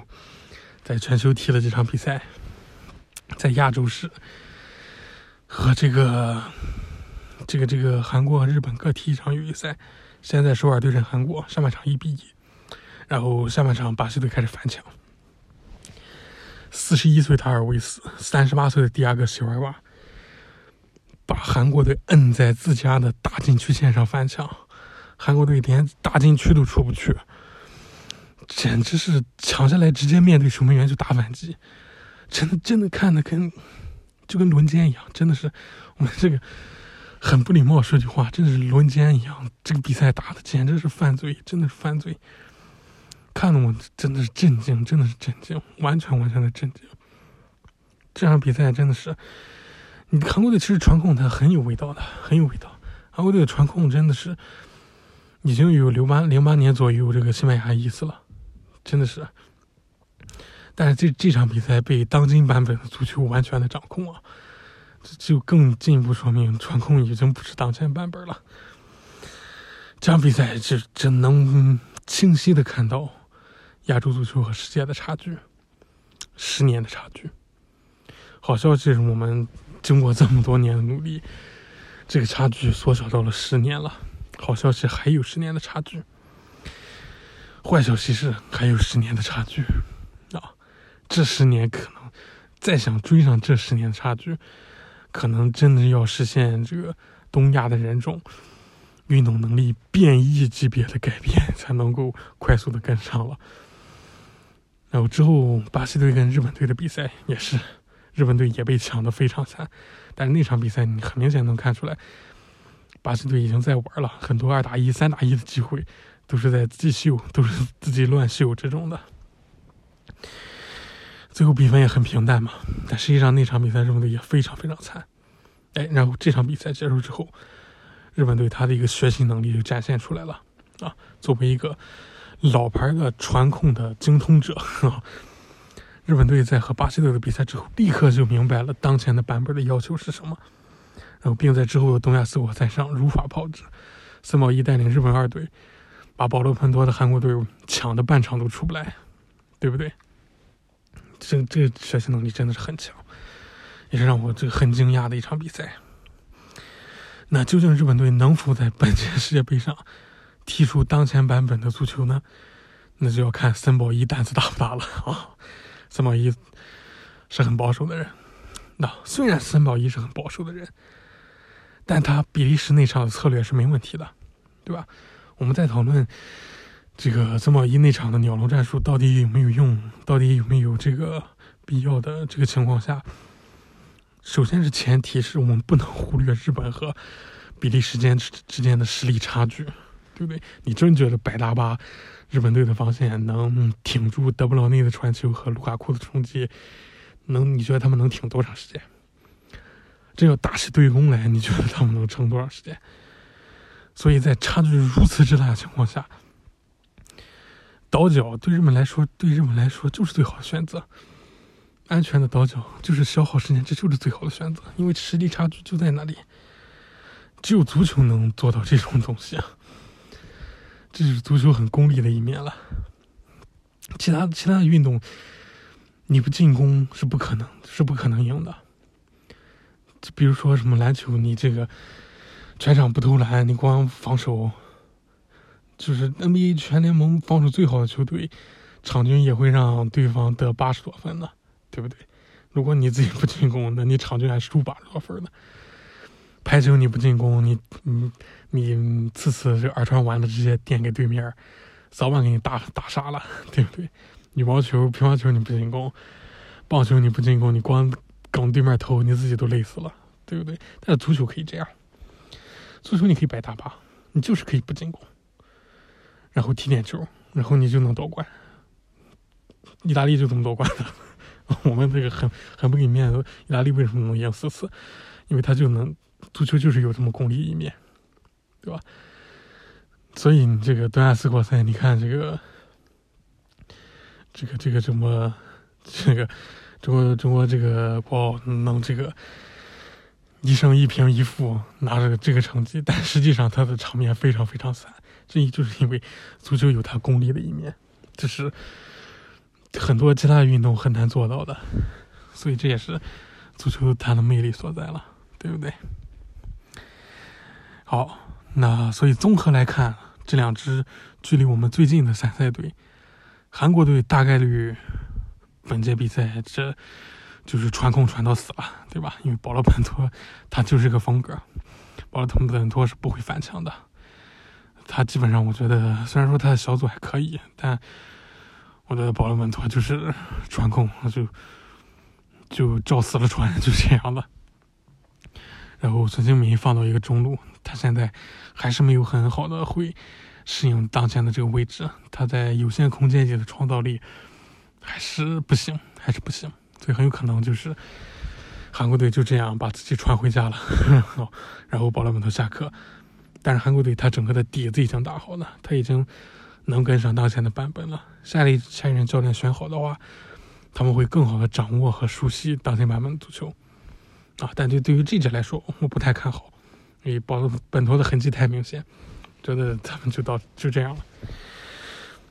在全球踢了这场比赛，在亚洲是和这个这个这个韩国和日本各踢一场友谊赛。现在首尔对阵韩国，上半场一比一，然后下半场巴西队开始反抢。四十一岁塔尔维斯，三十八岁的第二个席尔瓦，把韩国队摁在自家的大禁区线上反抢。韩国队连大禁区都出不去，简直是抢下来直接面对守门员就打反击，真的真的看的跟就跟轮奸一样，真的是我们这个很不礼貌说句话，真的是轮奸一样。这个比赛打的简直是犯罪，真的是犯罪，看的我真的是震惊，真的是震惊，完全完全的震惊。这场比赛真的是，你韩国队其实传控它很有味道的，很有味道。韩国队的传控真的是。已经有零八零八年左右这个西班牙意思了，真的是。但是这这场比赛被当今版本的足球完全的掌控啊，这就更进一步说明传控已经不是当前版本了。这场比赛就只能清晰的看到亚洲足球和世界的差距，十年的差距。好消息是我们经过这么多年的努力，这个差距缩小到了十年了。好消息还有十年的差距，坏消息是还有十年的差距啊！这十年可能再想追上这十年的差距，可能真的要实现这个东亚的人种运动能力变异级别的改变，才能够快速的跟上了。然后之后巴西队跟日本队的比赛也是，日本队也被抢得非常惨，但是那场比赛你很明显能看出来。巴西队已经在玩了很多二打一、三打一的机会，都是在自己秀，都是自己乱秀这种的。最后比分也很平淡嘛，但实际上那场比赛日本队也非常非常惨。哎，然后这场比赛结束之后，日本队他的一个学习能力就展现出来了啊！作为一个老牌的传控的精通者，[LAUGHS] 日本队在和巴西队的比赛之后，立刻就明白了当前的版本的要求是什么。然后，并在之后的东亚四国赛上如法炮制，森保一带领日本二队，把保罗彭多的韩国队抢的半场都出不来，对不对？这这个学习能力真的是很强，也是让我这个很惊讶的一场比赛。那究竟日本队能否在本届世界杯上踢出当前版本的足球呢？那就要看森保一胆子大不大了啊！森保一是很保守的人，那虽然森保一是很保守的人。但他比利时那场的策略是没问题的，对吧？我们在讨论这个曾宝一那场的鸟笼战术到底有没有用，到底有没有这个必要的这个情况下，首先是前提是我们不能忽略日本和比利时间之之间的实力差距，对不对？你真觉得百大巴日本队的防线能挺住德布劳内的传球和卢卡库的冲击？能？你觉得他们能挺多长时间？这要打起对攻来，你觉得他们能撑多长时间？所以在差距如此之大的情况下，倒脚对日本来说，对日本来说就是最好的选择。安全的倒脚就是消耗时间，这就是最好的选择，因为实力差距就在那里。只有足球能做到这种东西，这就是足球很功利的一面了。其他其他的运动，你不进攻是不可能，是不可能赢的。就比如说什么篮球，你这个全场不投篮，你光防守，就是 NBA 全联盟防守最好的球队，场均也会让对方得八十多分的，对不对？如果你自己不进攻，那你场均还输八十多分呢。排球你不进攻，你你你次次这二传完了直接垫给对面，早晚给你打打傻了，对不对？羽毛球、乒乓球你不进攻，棒球你不进攻，你光跟对面投，你自己都累死了，对不对？但是足球可以这样，足球你可以白打吧，你就是可以不进攻，然后踢点球，然后你就能夺冠。意大利就这么夺冠的，[LAUGHS] 我们这个很很不给面子。意大利为什么能赢四次？因为他就能。足球就是有这么功利一面，对吧？所以你这个东亚四国赛，你看这个，这个这个什么，这个中国中国这个国奥能这个一胜一平一负拿着这个成绩，但实际上他的场面非常非常散，这也就是因为足球有它功利的一面，这是很多其他运动很难做到的，所以这也是足球它的魅力所在了，对不对？好，那所以综合来看，这两支距离我们最近的参赛队，韩国队大概率本届比赛这就是传控传到死了，对吧？因为保罗本托他就是个风格，保罗本托是不会反墙的。他基本上我觉得，虽然说他的小组还可以，但我觉得保罗本托就是传控，就就照死了传，就这样了。然后孙兴民放到一个中路，他现在还是没有很好的会适应当前的这个位置，他在有限空间里的创造力还是不行，还是不行，所以很有可能就是韩国队就这样把自己传回家了，[LAUGHS] 然后保罗·本托下课。但是韩国队他整个的底子已经打好了，他已经能跟上当前的版本了。下一下一任教练选好的话，他们会更好的掌握和熟悉当前版本的足球。啊，但对对于这支来说，我不太看好，因为保罗本托的痕迹太明显，觉得他们就到就这样了。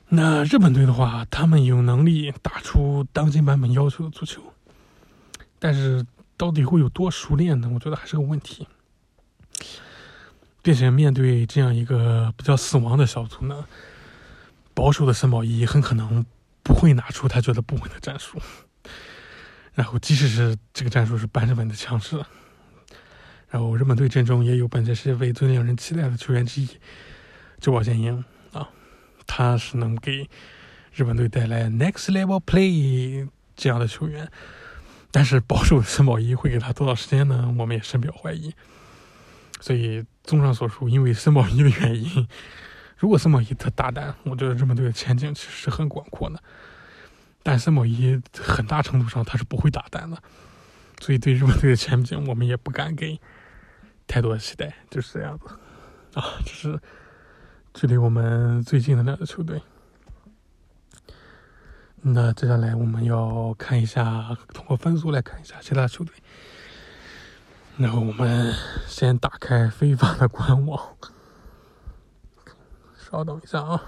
那日本队的话，他们有能力打出当今版本要求的足球，但是到底会有多熟练呢？我觉得还是个问题。并且面对这样一个比较死亡的小组呢，保守的森保一很可能不会拿出他觉得不稳的战术。然后，即使是这个战术是半日本的强势，然后日本队阵中也有本届世界杯最令人期待的球员之一，久保建英，他是能给日本队带来 next level play 这样的球员。但是保守森保一会给他多少时间呢？我们也深表怀疑。所以，综上所述，因为森保一的原因，如果森保一他大胆，我觉得日本队的前景其实是很广阔的。但森保一很大程度上他是不会打单的，所以对日本队的前景我们也不敢给太多期待，就是这样子啊。就是距离我们最近的两个球队。那接下来我们要看一下，通过分数来看一下其他球队。然后我们先打开非法的官网，[LAUGHS] 稍等一下啊。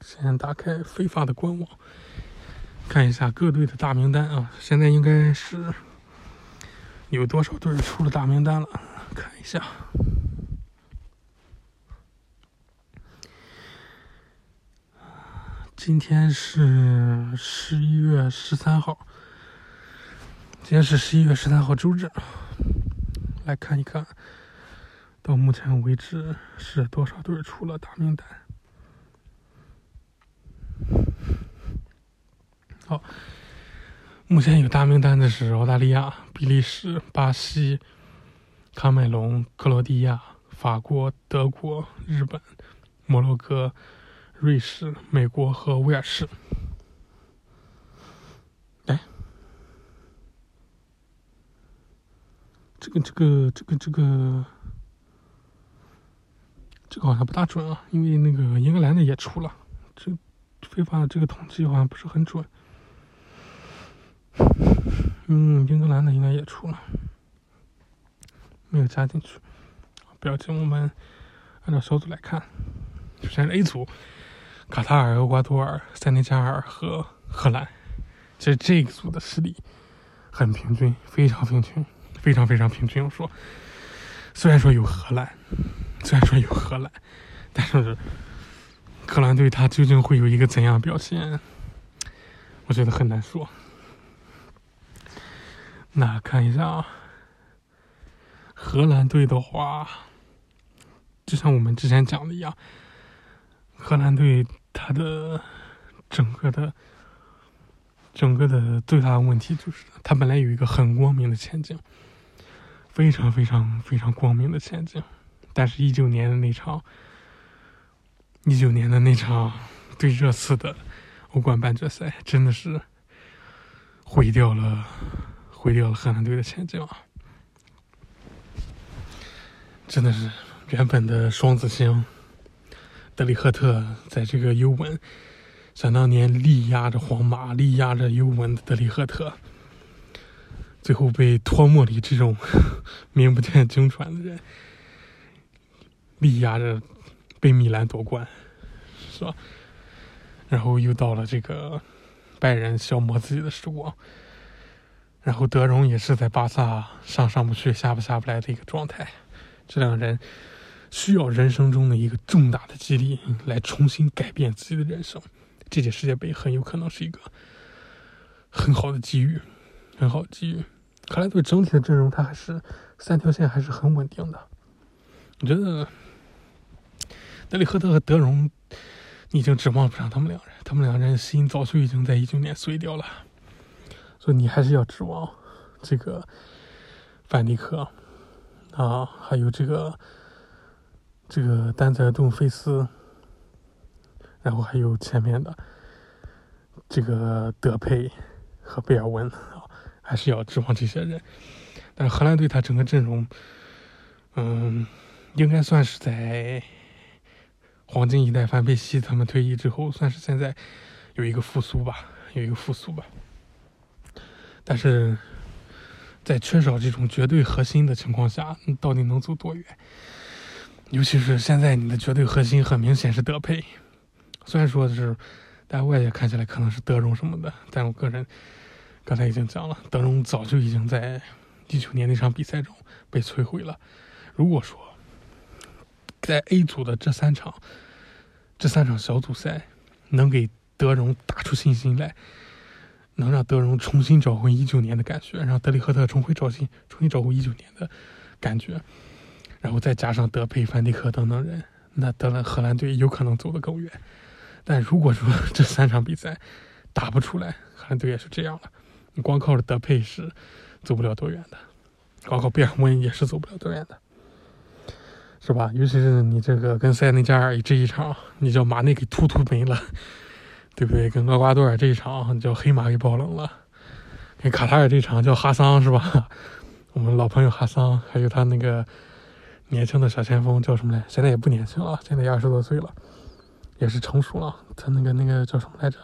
先打开非法的官网，看一下各队的大名单啊！现在应该是有多少队出了大名单了？看一下，今天是十一月十三号，今天是十一月十三号周日，来看一看，到目前为止是多少队出了大名单？好，目前有大名单的是澳大利亚、比利时、巴西、喀麦隆、克罗地亚、法国、德国、日本、摩洛哥、瑞士、美国和威尔士。哎，这个、这个、这个、这个，这个好像不大准啊，因为那个英格兰的也出了，这非法的这个统计好像不是很准。嗯，英格兰的应该也出了，没有加进去。不要紧，我们按照小组来看，首先 A 组，卡塔尔、厄瓜多尔、塞内加尔和荷兰。其实这一组的实力很平均，非常平均，非常非常平均。我说，虽然说有荷兰，虽然说有荷兰，但是荷兰队他究竟会有一个怎样表现，我觉得很难说。那看一下啊，荷兰队的话，就像我们之前讲的一样，荷兰队他的整个的。整个的最大的问题就是，他本来有一个很光明的前景，非常非常非常光明的前景，但是，一九年的那场，一九年的那场对热刺的欧冠半决赛，真的是毁掉了，毁掉了荷兰队的前景啊！真的是原本的双子星德里赫特在这个尤文。想当年力压着皇马，力压着尤文的德里赫特，最后被托莫里这种 [LAUGHS] 名不见经传的人力压着，被米兰夺冠，是吧？然后又到了这个拜仁消磨自己的时光，然后德容也是在巴萨上上不去下不下不来的一个状态。这两人需要人生中的一个重大的激励，来重新改变自己的人生。这届世界杯很有可能是一个很好的机遇，很好机遇。荷兰队整体的阵容，他还是三条线还是很稳定的。我觉得德里赫特和德容，你已经指望不上他们两人，他们两人心早就已经在一九年碎掉了，所以你还是要指望这个范迪克啊，还有这个这个丹泽尔顿菲斯。然后还有前面的这个德佩和贝尔温啊，还是要指望这些人。但是荷兰队他整个阵容，嗯，应该算是在黄金一代范佩西他们退役之后，算是现在有一个复苏吧，有一个复苏吧。但是在缺少这种绝对核心的情况下，到底能走多远？尤其是现在你的绝对核心很明显是德佩。虽然说是，在外界看起来可能是德容什么的，但我个人刚才已经讲了，德容早就已经在一九年那场比赛中被摧毁了。如果说在 A 组的这三场，这三场小组赛能给德容打出信心来，能让德容重新找回一九年的感觉，让德里赫特重回找新，重新找回一九年的感觉，然后再加上德佩、范迪克等等人，那德兰荷兰队有可能走得更远。但如果说这三场比赛打不出来，荷兰队也是这样了。你光靠着德佩是走不了多远的，光靠贝尔温也是走不了多远的，是吧？尤其是你这个跟塞内加尔这一场，你叫马内给突突没了，对不对？跟厄瓜多尔这一场，你叫黑马给爆冷了。跟卡塔尔这场叫哈桑是吧？[LAUGHS] 我们老朋友哈桑，还有他那个年轻的小前锋叫什么来？现在也不年轻了，现在也二十多岁了。也是成熟了，他那个那个叫什么来着？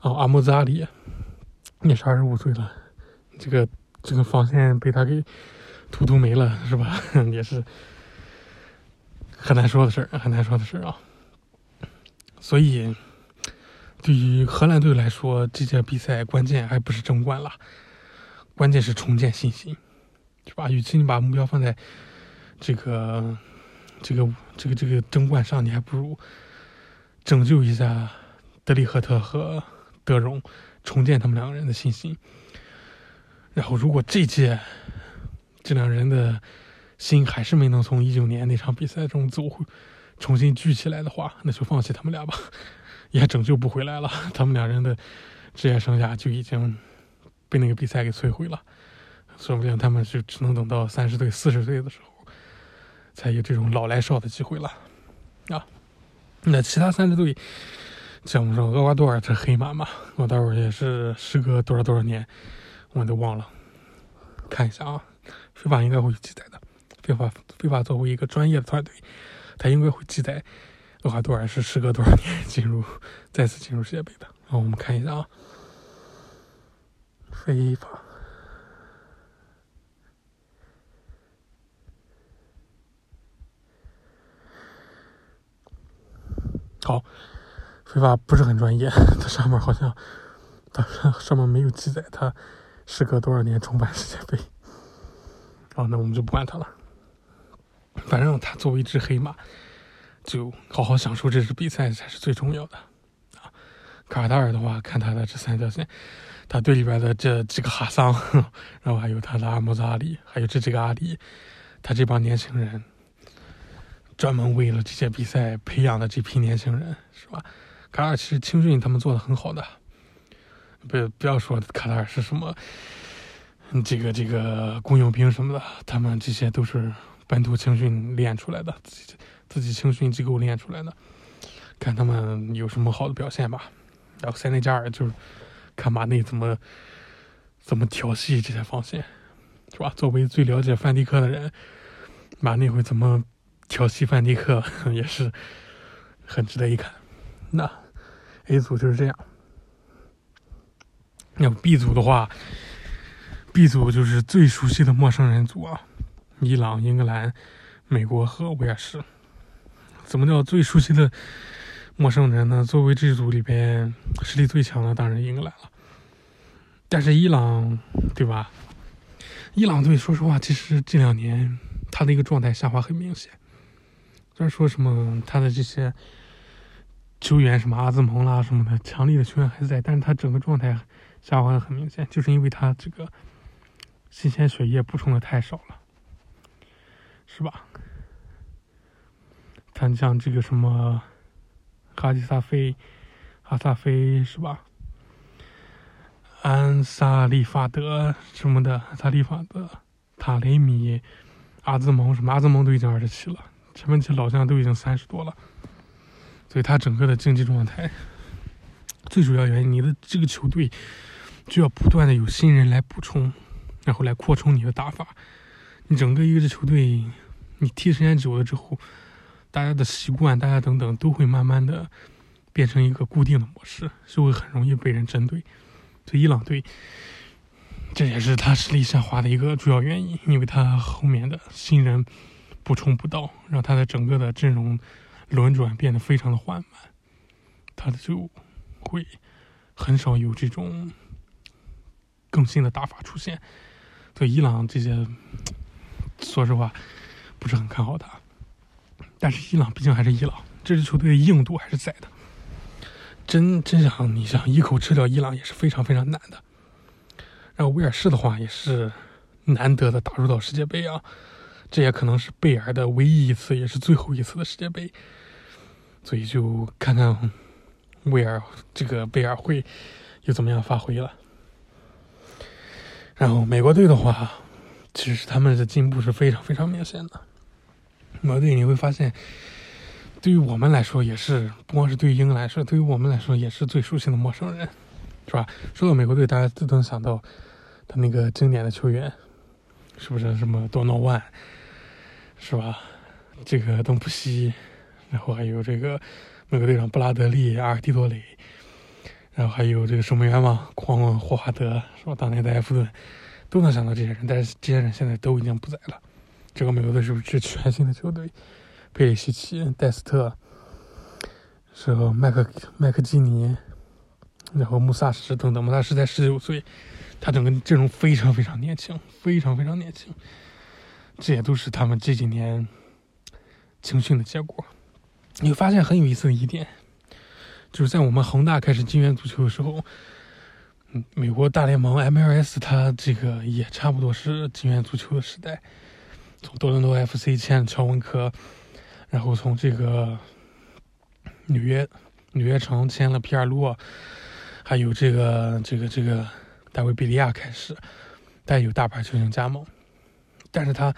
哦，阿莫扎里，也是二十五岁了，这个这个防线被他给突突没了，是吧？[LAUGHS] 也是很难说的事儿，很难说的事儿啊。所以，对于荷兰队来说，这届比赛关键还不是争冠了，关键是重建信心，是吧？与其你把目标放在这个这个这个这个争冠上，你还不如。拯救一下德里赫特和德容，重建他们两个人的信心。然后，如果这届这两人的心还是没能从一九年那场比赛中走回，重新聚起来的话，那就放弃他们俩吧，也拯救不回来了。他们两人的职业生涯就已经被那个比赛给摧毁了，说不定他们就只能等到三十岁、四十岁的时候，才有这种老来少的机会了啊。那其他三支队，像我们说厄瓜多尔这黑马嘛，我待会儿也是时隔多少多少年，我都忘了，看一下啊，非法应该会记载的。非法非法作为一个专业的团队，他应该会记载厄瓜多尔是时隔多少年进入再次进入世界杯的。然后我们看一下啊，非法。好，非法不是很专业，它上面好像，它上面没有记载它时隔多少年重办世界杯。好，那我们就不管它了。反正他作为一只黑马，就好好享受这支比赛才是最重要的啊。卡塔尔的话，看他的这三条线，他队里边的这几个哈桑，[LAUGHS] 然后还有他的阿莫扎里，还有这几个阿里，他这帮年轻人。专门为了这些比赛培养的这批年轻人，是吧？卡塔尔其实青训他们做的很好的，不不要说卡塔尔是什么，这个这个雇佣兵什么的，他们这些都是本土青训练出来的，自己自己青训机构练出来的，看他们有什么好的表现吧。然后塞内加尔就是看马内怎么怎么调戏这些防线，是吧？作为最了解范迪克的人，马内会怎么？调戏范迪克 [LAUGHS] 也是很值得一看。那 A 组就是这样。那 B 组的话，B 组就是最熟悉的陌生人组啊，伊朗、英格兰、美国和威尔士。怎么叫最熟悉的陌生人呢？作为这组里边实力最强的，当然英格兰了。但是伊朗，对吧？伊朗队说实话，其实这两年他的一个状态下滑很明显。虽然说什么他的这些球员什么阿兹蒙啦什么的强力的球员还在，但是他整个状态下滑的很明显，就是因为他这个新鲜血液补充的太少了，是吧？他像这个什么哈吉萨菲、哈萨菲是吧？安萨利法德什么的，萨利法德、塔雷米、阿兹蒙什么阿兹蒙都已经二十七了。前面这老将都已经三十多了，所以他整个的竞技状态，最主要原因，你的这个球队就要不断的有新人来补充，然后来扩充你的打法。你整个一个球队，你踢时间久了之后，大家的习惯，大家等等都会慢慢的变成一个固定的模式，就会很容易被人针对。所以伊朗队，这也是他实力下滑的一个主要原因，因为他后面的新人。补充不到，让他的整个的阵容轮转变得非常的缓慢，他就会很少有这种更新的打法出现。对伊朗这些，说实话不是很看好他。但是伊朗毕竟还是伊朗，这支球队的硬度还是在的。真真想你想一口吃掉伊朗也是非常非常难的。然后威尔士的话也是难得的打入到世界杯啊。这也可能是贝尔的唯一一次，也是最后一次的世界杯，所以就看看威尔这个贝尔会又怎么样发挥了。然后美国队的话，其实他们的进步是非常非常明显的。美国队你会发现，对于我们来说也是，不光是对于英格兰说，对于我们来说也是最熟悉的陌生人，是吧？说到美国队，大家都能想到他那个经典的球员，是不是什么多诺万？是吧？这个东普西，然后还有这个美国队长布拉德利、阿尔蒂多雷，然后还有这个守门员嘛，狂霍华德，是吧？当年在埃弗顿都能想到这些人，但是这些人现在都已经不在了。这个美国队是不是全新的球队？佩里西奇、戴斯特，是和麦克麦克基尼，然后穆萨什等等。穆萨什才十九岁，他整个阵容非常非常年轻，非常非常年轻。这也都是他们这几年青训的结果。你会发现很有意思的一点，就是在我们恒大开始金元足球的时候，嗯，美国大联盟 MLS 它这个也差不多是金元足球的时代。从多伦多 FC 签乔文科，然后从这个纽约纽约城签了皮尔洛，还有这个这个这个大卫比利亚开始，带有大牌球星加盟。但是他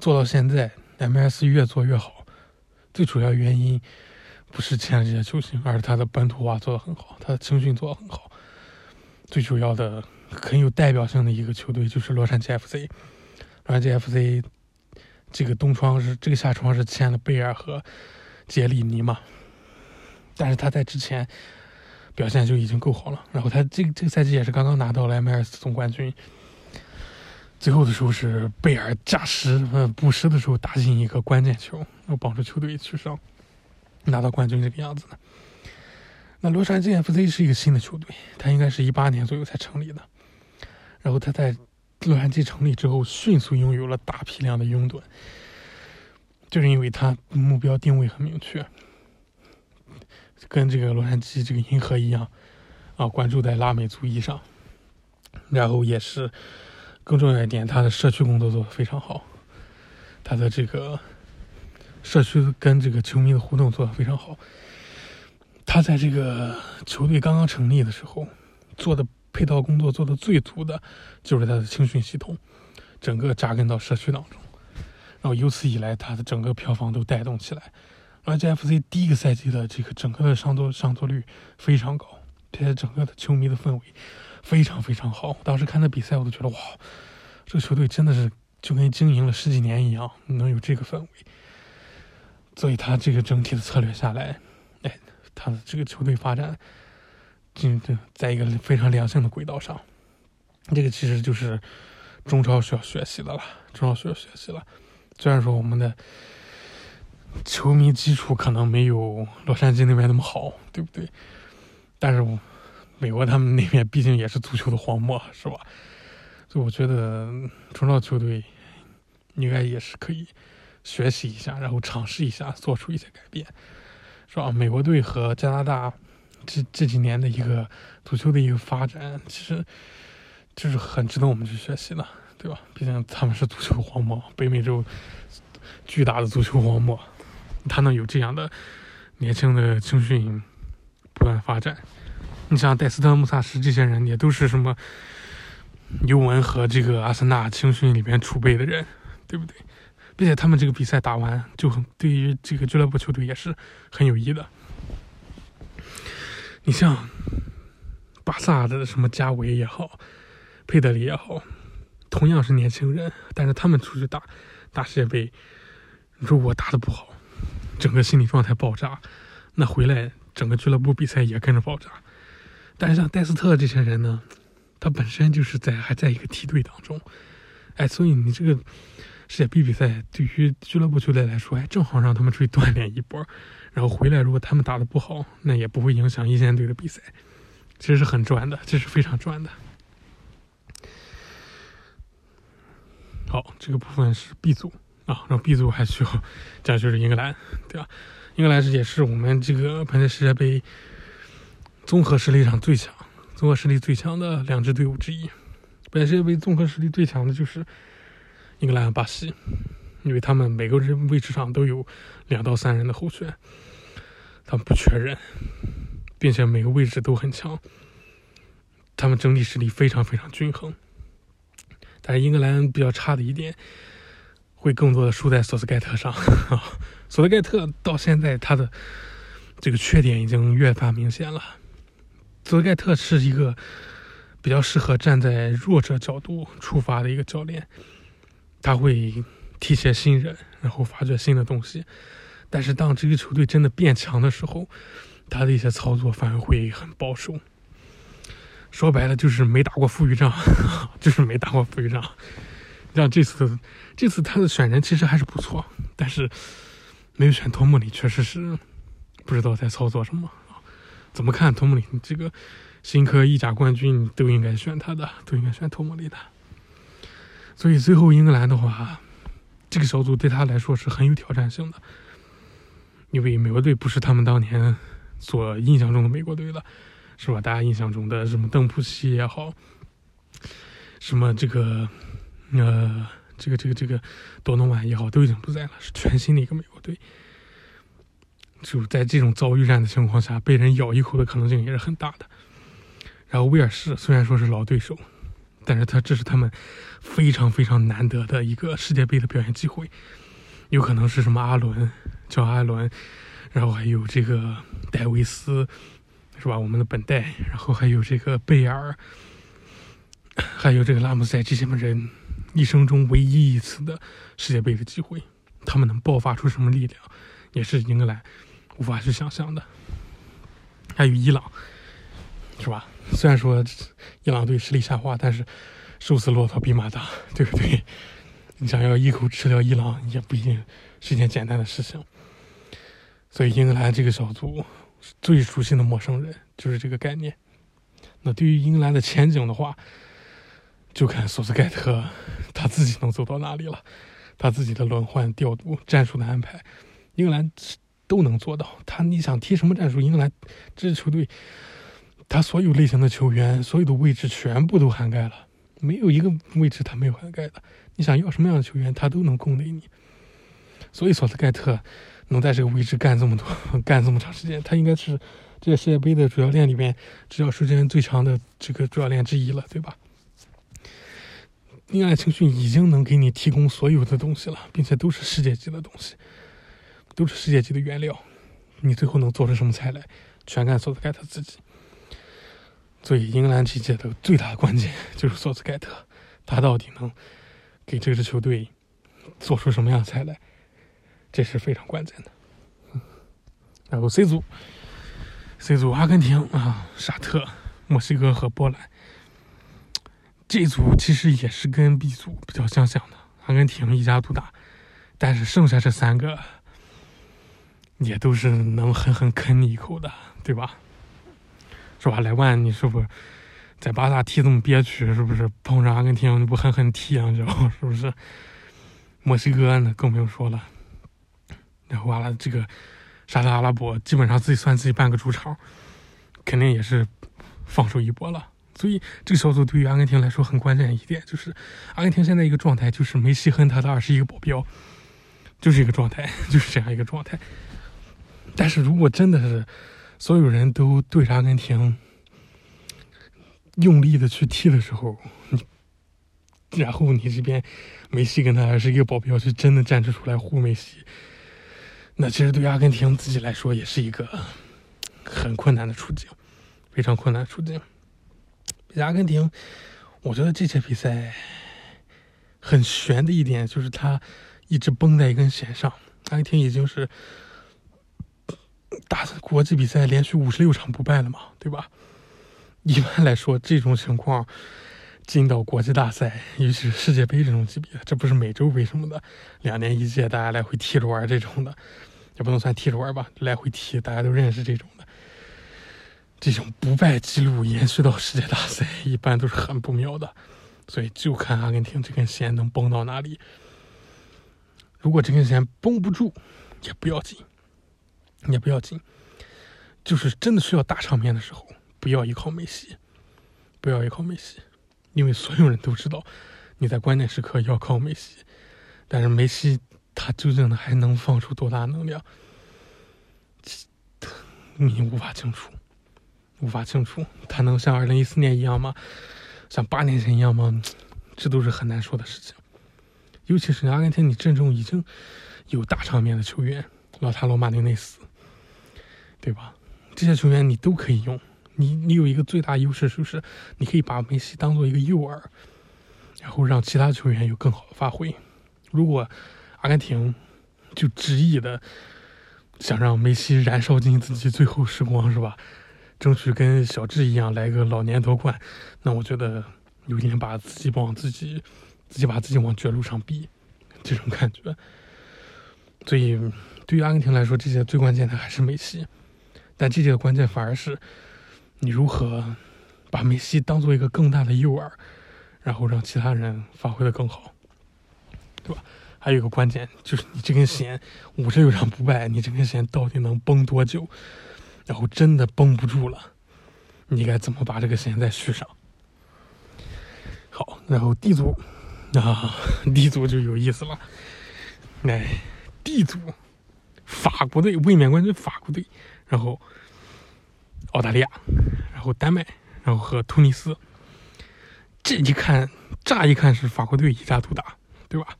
做到现在，MS 越做越好，最主要原因不是签了这些球星，而是他的本土化做得很好，他的青训做得很好。最主要的很有代表性的一个球队就是洛杉矶 FC，洛杉矶 FC 这个东窗是这个夏窗是签了贝尔和杰里尼嘛，但是他在之前表现就已经够好了。然后他这个这个赛季也是刚刚拿到了 MLS 总冠军。最后的时候是贝尔加时呃补时的时候打进一个关键球，然后帮助球队取胜，拿到冠军这个样子的。那洛杉矶 FC 是一个新的球队，它应该是一八年左右才成立的。然后他在洛杉矶成立之后，迅速拥有了大批量的拥趸，就是因为他目标定位很明确，跟这个洛杉矶这个银河一样，啊，关注在拉美足裔上，然后也是。更重要一点，他的社区工作做得非常好，他的这个社区跟这个球迷的互动做得非常好。他在这个球队刚刚成立的时候做的配套工作做的最足的，就是他的青训系统，整个扎根到社区当中，然后由此以来，他的整个票房都带动起来。而 JFC 第一个赛季的这个整个的上座上座率非常高，这些整个的球迷的氛围。非常非常好，当时看那比赛，我都觉得哇，这个球队真的是就跟经营了十几年一样，能有这个氛围。所以他这个整体的策略下来，哎，他的这个球队发展，就就在一个非常良性的轨道上。这个其实就是中超需要学习的了，中超需要学习了。虽然说我们的球迷基础可能没有洛杉矶那边那么好，对不对？但是我。美国他们那边毕竟也是足球的荒漠，[LAUGHS] 是吧？所以我觉得中超球队应该也是可以学习一下，然后尝试一下，做出一些改变，是吧？美国队和加拿大这这几年的一个足球的一个发展，其实就是很值得我们去学习的，对吧？毕竟他们是足球荒漠，北美洲巨大的足球荒漠，他能有这样的年轻的青训不断发展。你像戴斯特、穆萨什这些人，也都是什么尤文和这个阿森纳青训里面储备的人，对不对？并且他们这个比赛打完，就很对于这个俱乐部球队也是很有益的。你像巴萨的什么加维也好，佩德里也好，同样是年轻人，但是他们出去打打世界杯，如果打的不好，整个心理状态爆炸，那回来整个俱乐部比赛也跟着爆炸。但是像戴斯特这些人呢，他本身就是在还在一个梯队当中，哎，所以你这个世界杯比赛对于俱乐部球队来说，哎，正好让他们出去锻炼一波，然后回来如果他们打的不好，那也不会影响一线队的比赛，其实是很赚的，这是非常赚的。好，这个部分是 B 组啊，然后 B 组还需要 [LAUGHS] 讲就是英格兰，对吧？英格兰是也是我们这个本届世界杯。综合实力上最强，综合实力最强的两支队伍之一。本世界杯综合实力最强的就是英格兰、巴西，因为他们每个人位置上都有两到三人的候选，他们不缺人，并且每个位置都很强，他们整体实力非常非常均衡。但是英格兰比较差的一点，会更多的输在索斯盖特上。[LAUGHS] 索斯盖特到现在他的这个缺点已经越发明显了。泽盖特是一个比较适合站在弱者角度出发的一个教练，他会提携新人，然后发掘新的东西。但是当这个球队真的变强的时候，他的一些操作反而会很保守。说白了就是没打过富裕仗，[LAUGHS] 就是没打过富裕仗。像这次，这次他的选人其实还是不错，但是没有选托莫里，确实是不知道在操作什么。怎么看托姆里？这个新科意甲冠军都应该选他的，都应该选托姆里的。所以最后英格兰的话，这个小组对他来说是很有挑战性的，因为美国队不是他们当年所印象中的美国队了，是吧？大家印象中的什么邓普西也好，什么这个呃这个这个这个多诺万也好，都已经不在了，是全新的一个美国队。就在这种遭遇战的情况下，被人咬一口的可能性也是很大的。然后威尔士虽然说是老对手，但是他这是他们非常非常难得的一个世界杯的表演机会，有可能是什么阿伦，叫阿伦，然后还有这个戴维斯，是吧？我们的本代，然后还有这个贝尔，还有这个拉姆塞这些人，一生中唯一一次的世界杯的机会，他们能爆发出什么力量，也是英格兰无法去想象的。还有伊朗，是吧？虽然说伊朗队实力下滑，但是瘦死骆驼比马大，对不对？你想要一口吃掉伊朗，也不一定是一件简单的事情。所以，英格兰这个小组最熟悉的陌生人就是这个概念。那对于英格兰的前景的话，就看索斯盖特他自己能走到哪里了。他自己的轮换调度、战术的安排，英格兰都能做到。他你想踢什么战术，英格兰这支球队，他所有类型的球员、所有的位置全部都涵盖了，没有一个位置他没有涵盖的。你想要什么样的球员，他都能供给你。所以索斯盖特能在这个位置干这么多、[LAUGHS] 干这么长时间，他应该是这个世界杯的主教练里面执教时间最长的这个主教练之一了，对吧？英格兰青训已经能给你提供所有的东西了，并且都是世界级的东西，都是世界级的原料。你最后能做出什么菜来，全看索斯盖特自己。所以，英格兰这届的最大的关键 [LAUGHS] 就是索斯盖特，他到底能给这支球队做出什么样菜来，这是非常关键的。然后 C 组，C 组阿根廷啊、沙特、墨西哥和波兰。这组其实也是跟 B 组比较相像的，阿根廷一家独大，但是剩下这三个也都是能狠狠啃你一口的，对吧？是吧？莱万，你是不是在巴萨踢这么憋屈？是不是碰上阿根廷你不狠狠踢两脚？是不是？墨西哥呢更不用说了，然后完了这个沙特阿拉伯基本上自己算自己半个主场，肯定也是放手一搏了。所以这个小组对于阿根廷来说很关键一点，就是阿根廷现在一个状态就是梅西和他的二十一个保镖，就是一个状态，就是这样一个状态。但是如果真的是所有人都对着阿根廷用力的去踢的时候，你然后你这边梅西跟他二十一个保镖是真的站出出来护梅西，那其实对阿根廷自己来说也是一个很困难的处境，非常困难的处境。阿根廷，我觉得这届比赛很悬的一点就是他一直绷在一根弦上。阿根廷已经是打国际比赛连续五十六场不败了嘛，对吧？一般来说，这种情况进到国际大赛，尤其是世界杯这种级别，这不是美洲杯什么的，两年一届，大家来回踢着玩这种的，也不能算踢着玩吧，来回踢，大家都认识这种的。这种不败记录延续到世界大赛，一般都是很不妙的，所以就看阿根廷这根弦能绷到哪里。如果这根弦绷不住，也不要紧，也不要紧，就是真的需要大场面的时候，不要依靠梅西，不要依靠梅西，因为所有人都知道你在关键时刻要靠梅西，但是梅西他究竟还能放出多大能量，你无法清楚。无法清楚，他能像二零一四年一样吗？像八年前一样吗？这都是很难说的事情。尤其是阿根廷，你阵中已经有大场面的球员，老塔罗马丁内斯，对吧？这些球员你都可以用。你你有一个最大优势，就是你可以把梅西当做一个诱饵，然后让其他球员有更好的发挥。如果阿根廷就执意的想让梅西燃烧尽自己最后时光，是吧？争取跟小智一样来个老年夺冠，那我觉得有点把自己往自己自己把自己往绝路上逼，这种感觉。所以对于阿根廷来说，这些最关键的还是梅西，但这届的关键反而是你如何把梅西当做一个更大的诱饵，然后让其他人发挥的更好，对吧？还有一个关键就是你这根弦五十六场不败，你这根弦到底能绷多久？然后真的绷不住了，你该怎么把这个弦再续上？好，然后 D 组啊，D 组就有意思了。哎，D 组，法国队卫冕冠军法国队，然后澳大利亚，然后丹麦，然后和突尼斯。这一看，乍一看是法国队一家独大，对吧？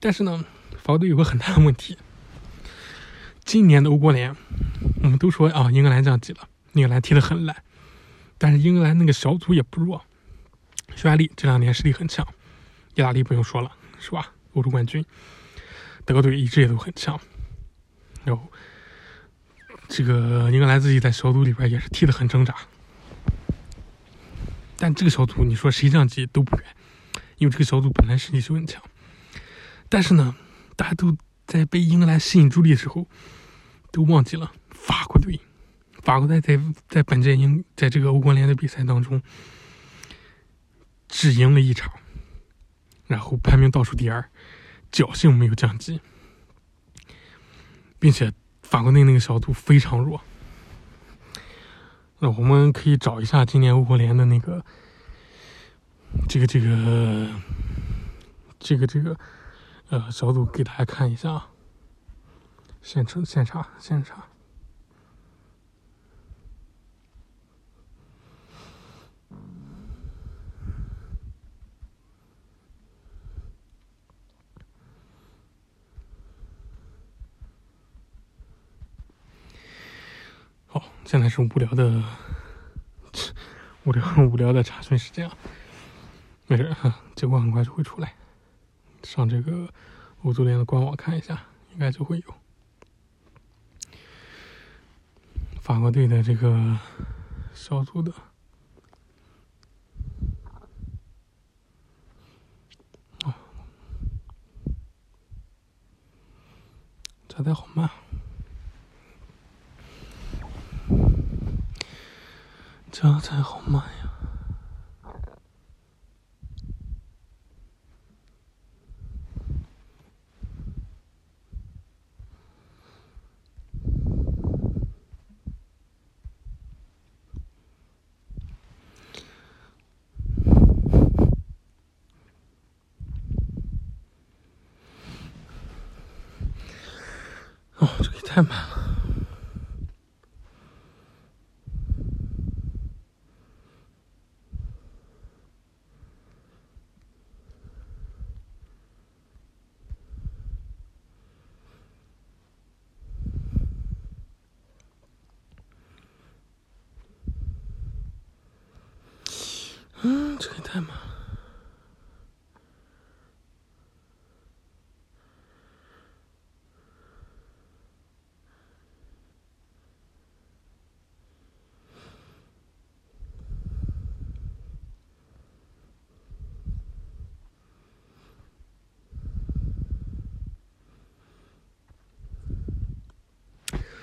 但是呢，法国队有个很大的问题。今年的欧国联，我们都说啊，英格兰降级了。英格兰踢得很烂，但是英格兰那个小组也不弱。匈牙利这两年实力很强，意大利不用说了，是吧？欧洲冠军，德国队一直也都很强。然后，这个英格兰自己在小组里边也是踢得很挣扎。但这个小组，你说谁降级都不远，因为这个小组本来实力就很强。但是呢，大家都在被英格兰吸引注意力的时候，都忘记了法国队。法国队在在本届英在这个欧冠联的比赛当中，只赢了一场，然后排名倒数第二，侥幸没有降级，并且法国内那个小组非常弱。那我们可以找一下今年欧国联的那个，这个这个，这个这个，呃，小组给大家看一下啊，现场现场现场。好，现在是无聊的、无聊、无聊的查询时间啊。没事哈，结果很快就会出来。上这个欧足联的官网看一下，应该就会有法国队的这个小组的。啊，查的好慢。加载好慢呀！哦，这个太慢了。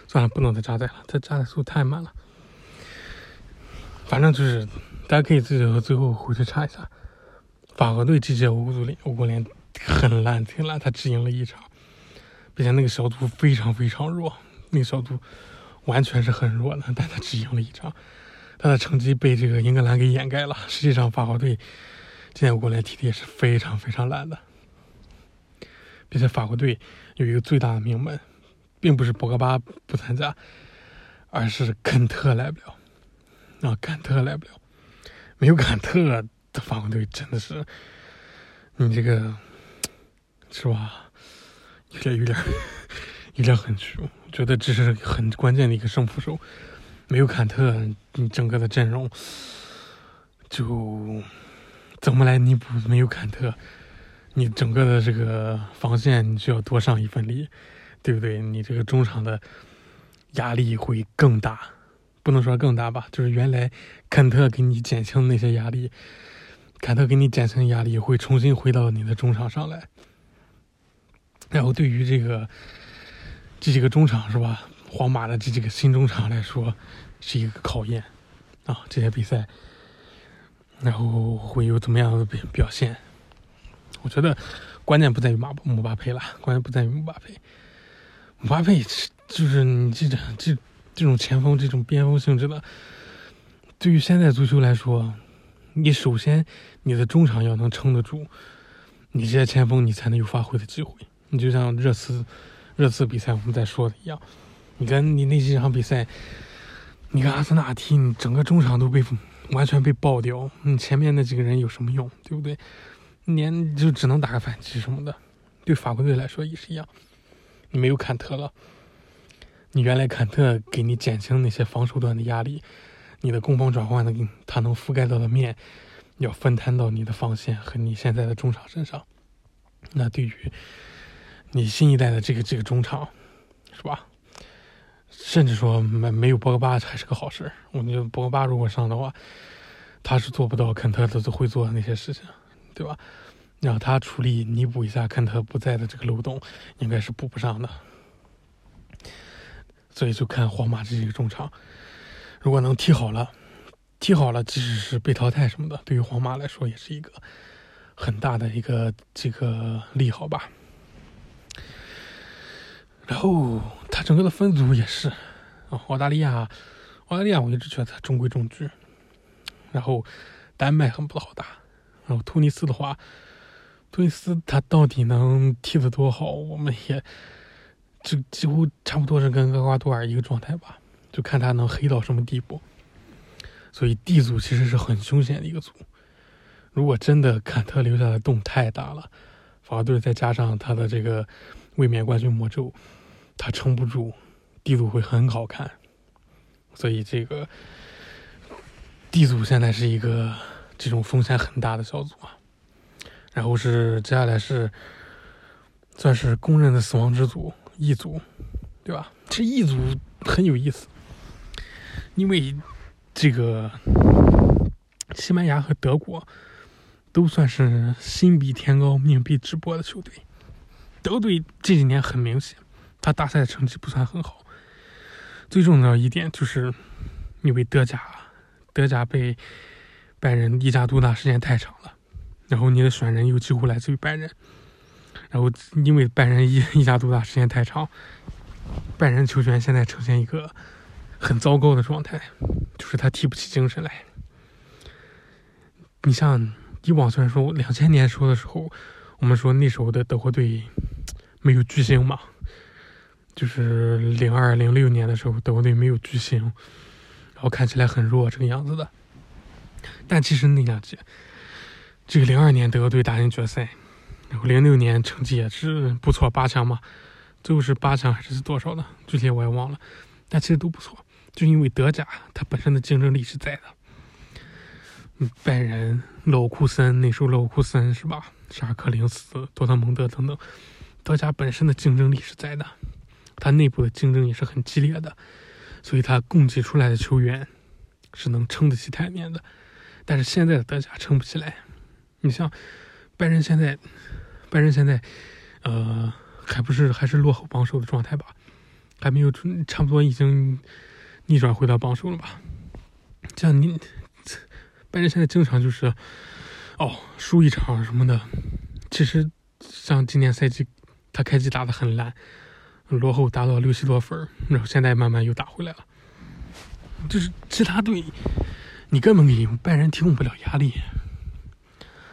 算了，不能再加载了，这加载速度太慢了。反正就是。大家可以自己最后回去查一下，法国队这届欧足联欧国联很烂，挺烂，他只赢了一场，并且那个小组非常非常弱，那个小组完全是很弱的，但他只赢了一场，他的成绩被这个英格兰给掩盖了。实际上，法国队今年欧国联踢的也是非常非常烂的，并且法国队有一个最大的名门，并不是博格巴不参加，而是肯特来不了，啊，肯特来不了。没有坎特的法国队真的是，你这个是吧？有点有点 [LAUGHS] 有点很虚，觉得这是很关键的一个胜负手。没有坎特，你整个的阵容就怎么来弥补？没有坎特，你整个的这个防线你就要多上一份力，对不对？你这个中场的压力会更大。不能说更大吧，就是原来坎特给你减轻那些压力，坎特给你减轻压力会重新回到你的中场上来。然后对于这个这几个中场是吧，皇马的这几个新中场来说是一个考验啊，这些比赛，然后会有怎么样的表表现？我觉得关键不在于马姆巴佩了，关键不在于姆巴佩，姆巴佩就是你记着这。这种前锋、这种边锋性质的，对于现在足球来说，你首先你的中场要能撑得住，你这些前锋你才能有发挥的机会。你就像热刺、热刺比赛我们在说的一样，你跟你那几场比赛，你跟阿森纳踢，你整个中场都被完全被爆掉，你前面那几个人有什么用，对不对？连就只能打个反击什么的。对法国队来说也是一样，你没有坎特了。你原来坎特给你减轻那些防守端的压力，你的攻防转换的他能覆盖到的面要分摊到你的防线和你现在的中场身上。那对于你新一代的这个这个中场，是吧？甚至说没没有博格巴还是个好事。我觉得博格巴如果上的话，他是做不到肯特都会做的那些事情，对吧？让他处理弥补一下肯特不在的这个漏洞，应该是补不上的。所以就看皇马这几个中场，如果能踢好了，踢好了，即使是被淘汰什么的，对于皇马来说也是一个很大的一个这个利好吧。然后他整个的分组也是，啊，澳大利亚，澳大利亚我一直觉得中规中矩。然后丹麦很不好打，然后突尼斯的话。突尼斯他到底能踢得多好？我们也就几乎差不多是跟厄瓜多尔一个状态吧，就看他能黑到什么地步。所以 D 组其实是很凶险的一个组。如果真的坎特留下的洞太大了，法国队再加上他的这个卫冕冠军魔咒，他撑不住，D 组会很好看。所以这个 D 组现在是一个这种风险很大的小组啊。然后是接下来是，算是公认的死亡之组，E 组，对吧？这 E 组很有意思，因为这个西班牙和德国都算是心比天高、命比纸薄的球队。德队这几年很明显，他大赛成绩不算很好。最重要一点就是，因为德甲，德甲被拜仁一家独大时间太长了。然后你的选人又几乎来自于拜仁，然后因为拜仁一一家独大时间太长，拜仁球员现在呈现一个很糟糕的状态，就是他提不起精神来。你像以往虽然说两千年说的时候，我们说那时候的德国队没有巨星嘛，就是零二零六年的时候德国队没有巨星，然后看起来很弱这个样子的，但其实那两届。这个零二年德国队打进决赛，零六年成绩也是不错，八强嘛，最后是八强还是多少的，具体我也忘了，但其实都不错，就因为德甲它本身的竞争力是在的。拜仁、勒沃库森那时候勒沃库森是吧？沙克林斯、多特蒙德等等，德甲本身的竞争力是在的，它内部的竞争也是很激烈的，所以它供给出来的球员是能撑得起台面的。但是现在的德甲撑不起来。你像拜仁现在，拜仁现在，呃，还不是还是落后榜首的状态吧？还没有差不多已经逆转回到榜首了吧？像你，拜仁现在经常就是，哦，输一场什么的。其实像今年赛季，他开季打的很烂，落后达到六七多分，然后现在慢慢又打回来了。就是其他队，你根本给拜仁提供不了压力。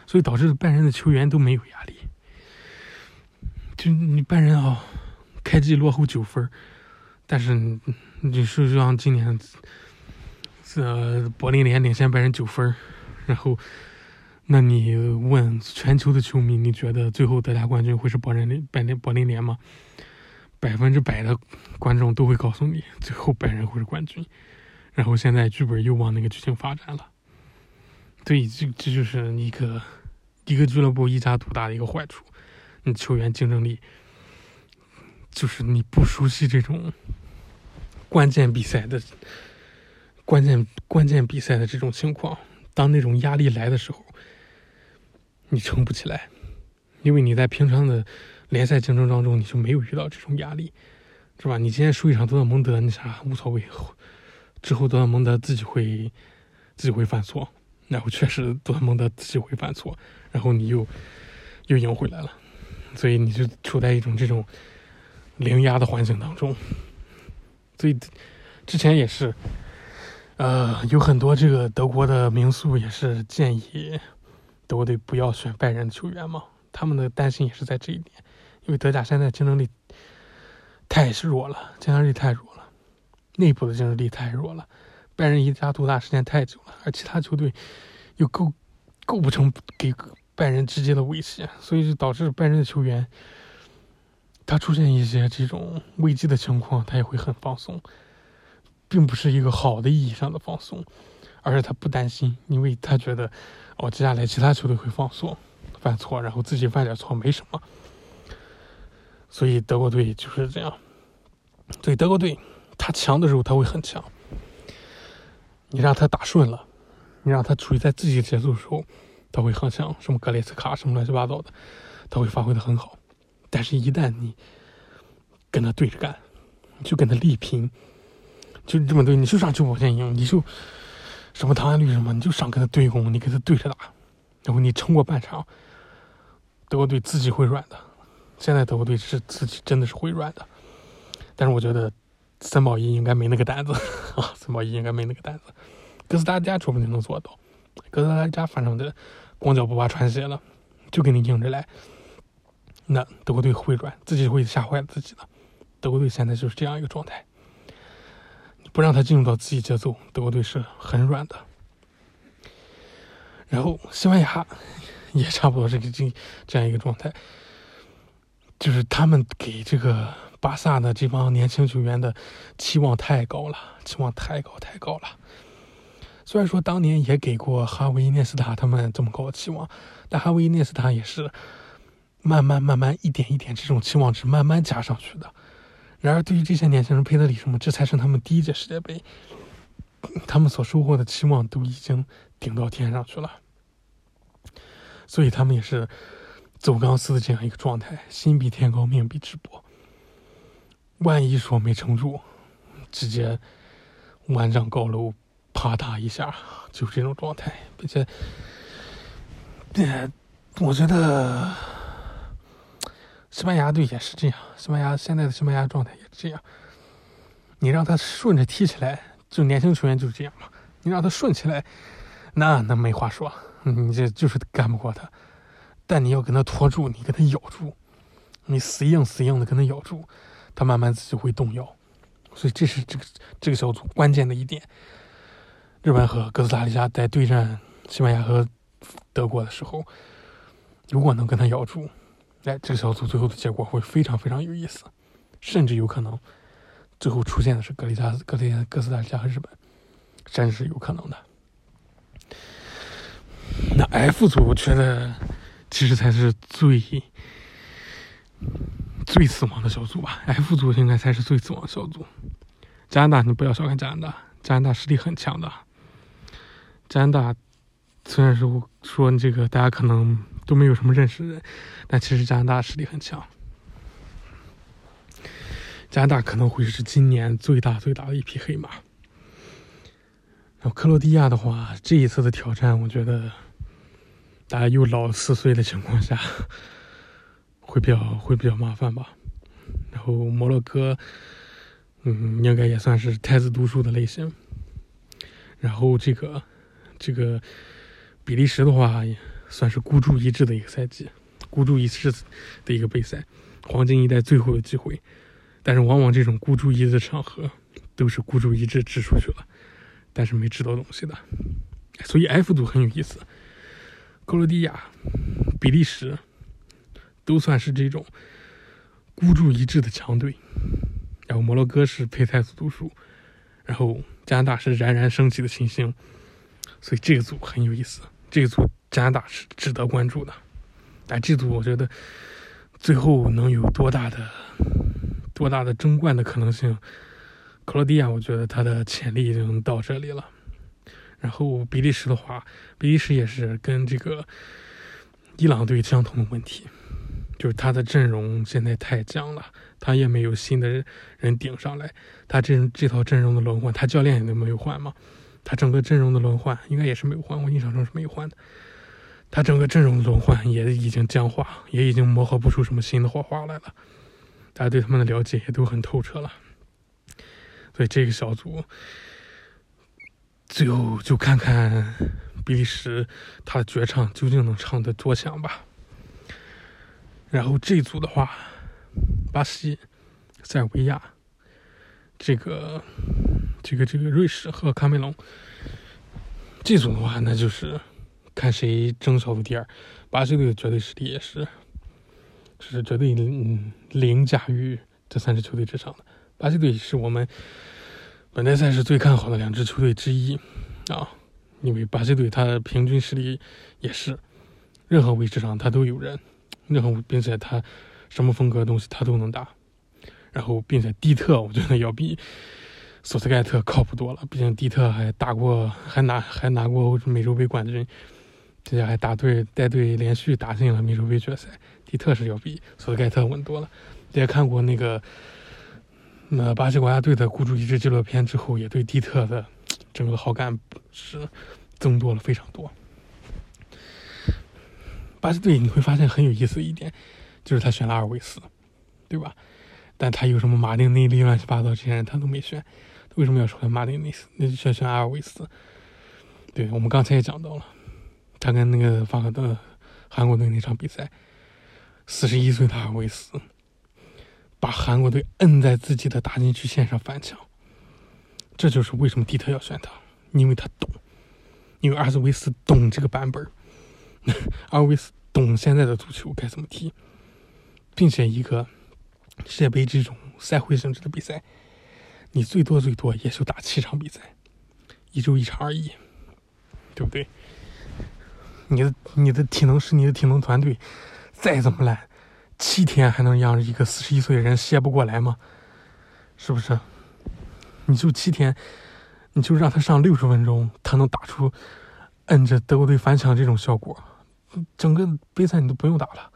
所以导致拜仁的球员都没有压力。就你拜仁啊，开季落后九分，但是你是让今年，呃，柏林联领先拜仁九分，然后，那你问全球的球迷，你觉得最后德甲冠军会是柏林拜林柏林联吗？百分之百的观众都会告诉你，最后拜仁会是冠军。然后现在剧本又往那个剧情发展了。对，这这就是一个。一个俱乐部一家独大的一个坏处，你球员竞争力就是你不熟悉这种关键比赛的关键关键比赛的这种情况，当那种压力来的时候，你撑不起来，因为你在平常的联赛竞争当中你就没有遇到这种压力，是吧？你今天输一场多特蒙德，你啥无所谓，之后多特蒙德自己会自己会犯错。然后确实多特蒙德自己会犯错，然后你又又赢回来了，所以你就处在一种这种零压的环境当中。所以之前也是，呃，有很多这个德国的民宿也是建议德国队不要选拜仁球员嘛，他们的担心也是在这一点，因为德甲现在竞争力太弱了，竞争力太弱了，内部的竞争力太弱了。拜仁一家独大时间太久了，而其他球队又构构不成给拜仁直接的威胁，所以就导致拜仁的球员他出现一些这种危机的情况，他也会很放松，并不是一个好的意义上的放松，而且他不担心，因为他觉得哦，接下来其他球队会放松、犯错，然后自己犯点错没什么。所以德国队就是这样。所以德国队他强的时候他会很强，你让他打顺了，你让他处于在自己的节奏的时候，他会很像，什么格雷斯卡什么乱七八糟的，他会发挥的很好。但是，一旦你跟他对着干，就跟他力拼，就这么对，你就上九保剑赢，你就什么唐安绿什么，你就上跟他对攻，你跟他对着打，然后你撑过半场，德国队自己会软的。现在德国队是自己真的是会软的。但是我觉得森保一应该没那个胆子啊，森保一应该没那个胆子。哥斯达黎加说不定能做到，哥斯达黎加反正的光脚不怕穿鞋了，就给你硬着来。那德国队会软，自己会吓坏自己的。德国队现在就是这样一个状态，不让他进入到自己节奏，德国队是很软的。然后西班牙也差不多是这这样一个状态，就是他们给这个。巴萨的这帮年轻球员的期望太高了，期望太高太高了。虽然说当年也给过哈维、涅斯塔他们这么高的期望，但哈维、涅斯塔也是慢慢慢慢一点一点这种期望值慢慢加上去的。然而对于这些年轻人，佩德里什么，这才是他们第一届世界杯，他们所收获的期望都已经顶到天上去了。所以他们也是走钢丝的这样一个状态，心比天高，命比纸薄。万一说没撑住，直接万丈高楼啪嗒一下，就是这种状态，并且，呃，我觉得西班牙队也是这样，西班牙现在的西班牙状态也是这样。你让他顺着踢起来，就年轻球员就是这样嘛。你让他顺起来，那那没话说，你这就是干不过他。但你要跟他拖住，你跟他咬住，你死硬死硬的跟他咬住。他慢慢自己会动摇，所以这是这个这个小组关键的一点。日本和哥斯达黎加在对战西班牙和德国的时候，如果能跟他咬住，哎，这个小组最后的结果会非常非常有意思，甚至有可能最后出现的是格里加格里哥斯达黎加和日本，真是有可能的。那 F 组，我觉得其实才是最。最死亡的小组吧，F 组应该才是最死亡小组。加拿大，你不要小看加拿大，加拿大实力很强的。加拿大虽然说说这个大家可能都没有什么认识的人，但其实加拿大实力很强。加拿大可能会是今年最大最大的一匹黑马。然后克罗地亚的话，这一次的挑战，我觉得大家又老四岁的情况下。会比较会比较麻烦吧，然后摩洛哥，嗯，应该也算是太子读书的类型。然后这个这个比利时的话，算是孤注一掷的一个赛季，孤注一掷的一个杯赛，黄金一代最后的机会。但是往往这种孤注一掷的场合，都是孤注一掷掷出去了，但是没掷到东西的。所以 F 组很有意思，克罗地亚、比利时。都算是这种孤注一掷的强队，然后摩洛哥是配太子读书，然后加拿大是冉冉升起的新星，所以这个组很有意思。这个组加拿大是值得关注的，但这组我觉得最后能有多大的多大的争冠的可能性？克罗地亚，我觉得他的潜力已经到这里了。然后比利时的话，比利时也是跟这个伊朗队相同的问题。就是他的阵容现在太僵了，他也没有新的人顶上来。他这这套阵容的轮换，他教练也都没有换嘛。他整个阵容的轮换应该也是没有换，我印象中是没有换的。他整个阵容轮换也已经僵化，也已经磨合不出什么新的火花来了。大家对他们的了解也都很透彻了，所以这个小组最后就看看比利时他的绝唱究竟能唱得多响吧。然后这组的话，巴西、塞尔维亚，这个、这个、这个瑞士和卡梅隆，这组的话，那就是看谁争小组第二。巴西队的绝对实力也是，是绝对凌凌驾于这三支球队之上的。巴西队是我们本届赛事最看好的两支球队之一啊。因为巴西队他平均实力也是任何位置上他都有人，任何并且他什么风格的东西他都能打。然后，并且蒂特我觉得要比索斯盖特靠谱多了，毕竟蒂特还打过，还拿还拿过美洲杯冠军，这下还打队带队连续打进了美洲杯决赛。蒂特是要比索斯盖特稳多了。大家看过那个那巴西国家队的孤注一掷纪录片之后，也对蒂特的整个好感是增多了非常多。巴西队你会发现很有意思一点，就是他选了阿尔维斯，对吧？但他有什么马丁内利乱七八糟这些人他都没选，为什么要选马丁内斯？那就选选阿尔维斯。对我们刚才也讲到了，他跟那个法国的韩国队那场比赛，四十一岁的阿尔维斯把韩国队摁在自己的大禁区线上翻墙，这就是为什么蒂特要选他，因为他懂，因为阿尔维斯懂这个版本，[LAUGHS] 阿尔维斯懂现在的足球该怎么踢，并且一个。世界杯这种赛会性质的比赛，你最多最多也就打七场比赛，一周一场而已，对不对？你的你的体能是你的体能团队，再怎么烂，七天还能让一个四十一岁的人歇不过来吗？是不是？你就七天，你就让他上六十分钟，他能打出摁着德国队翻墙这种效果，整个杯赛你都不用打了，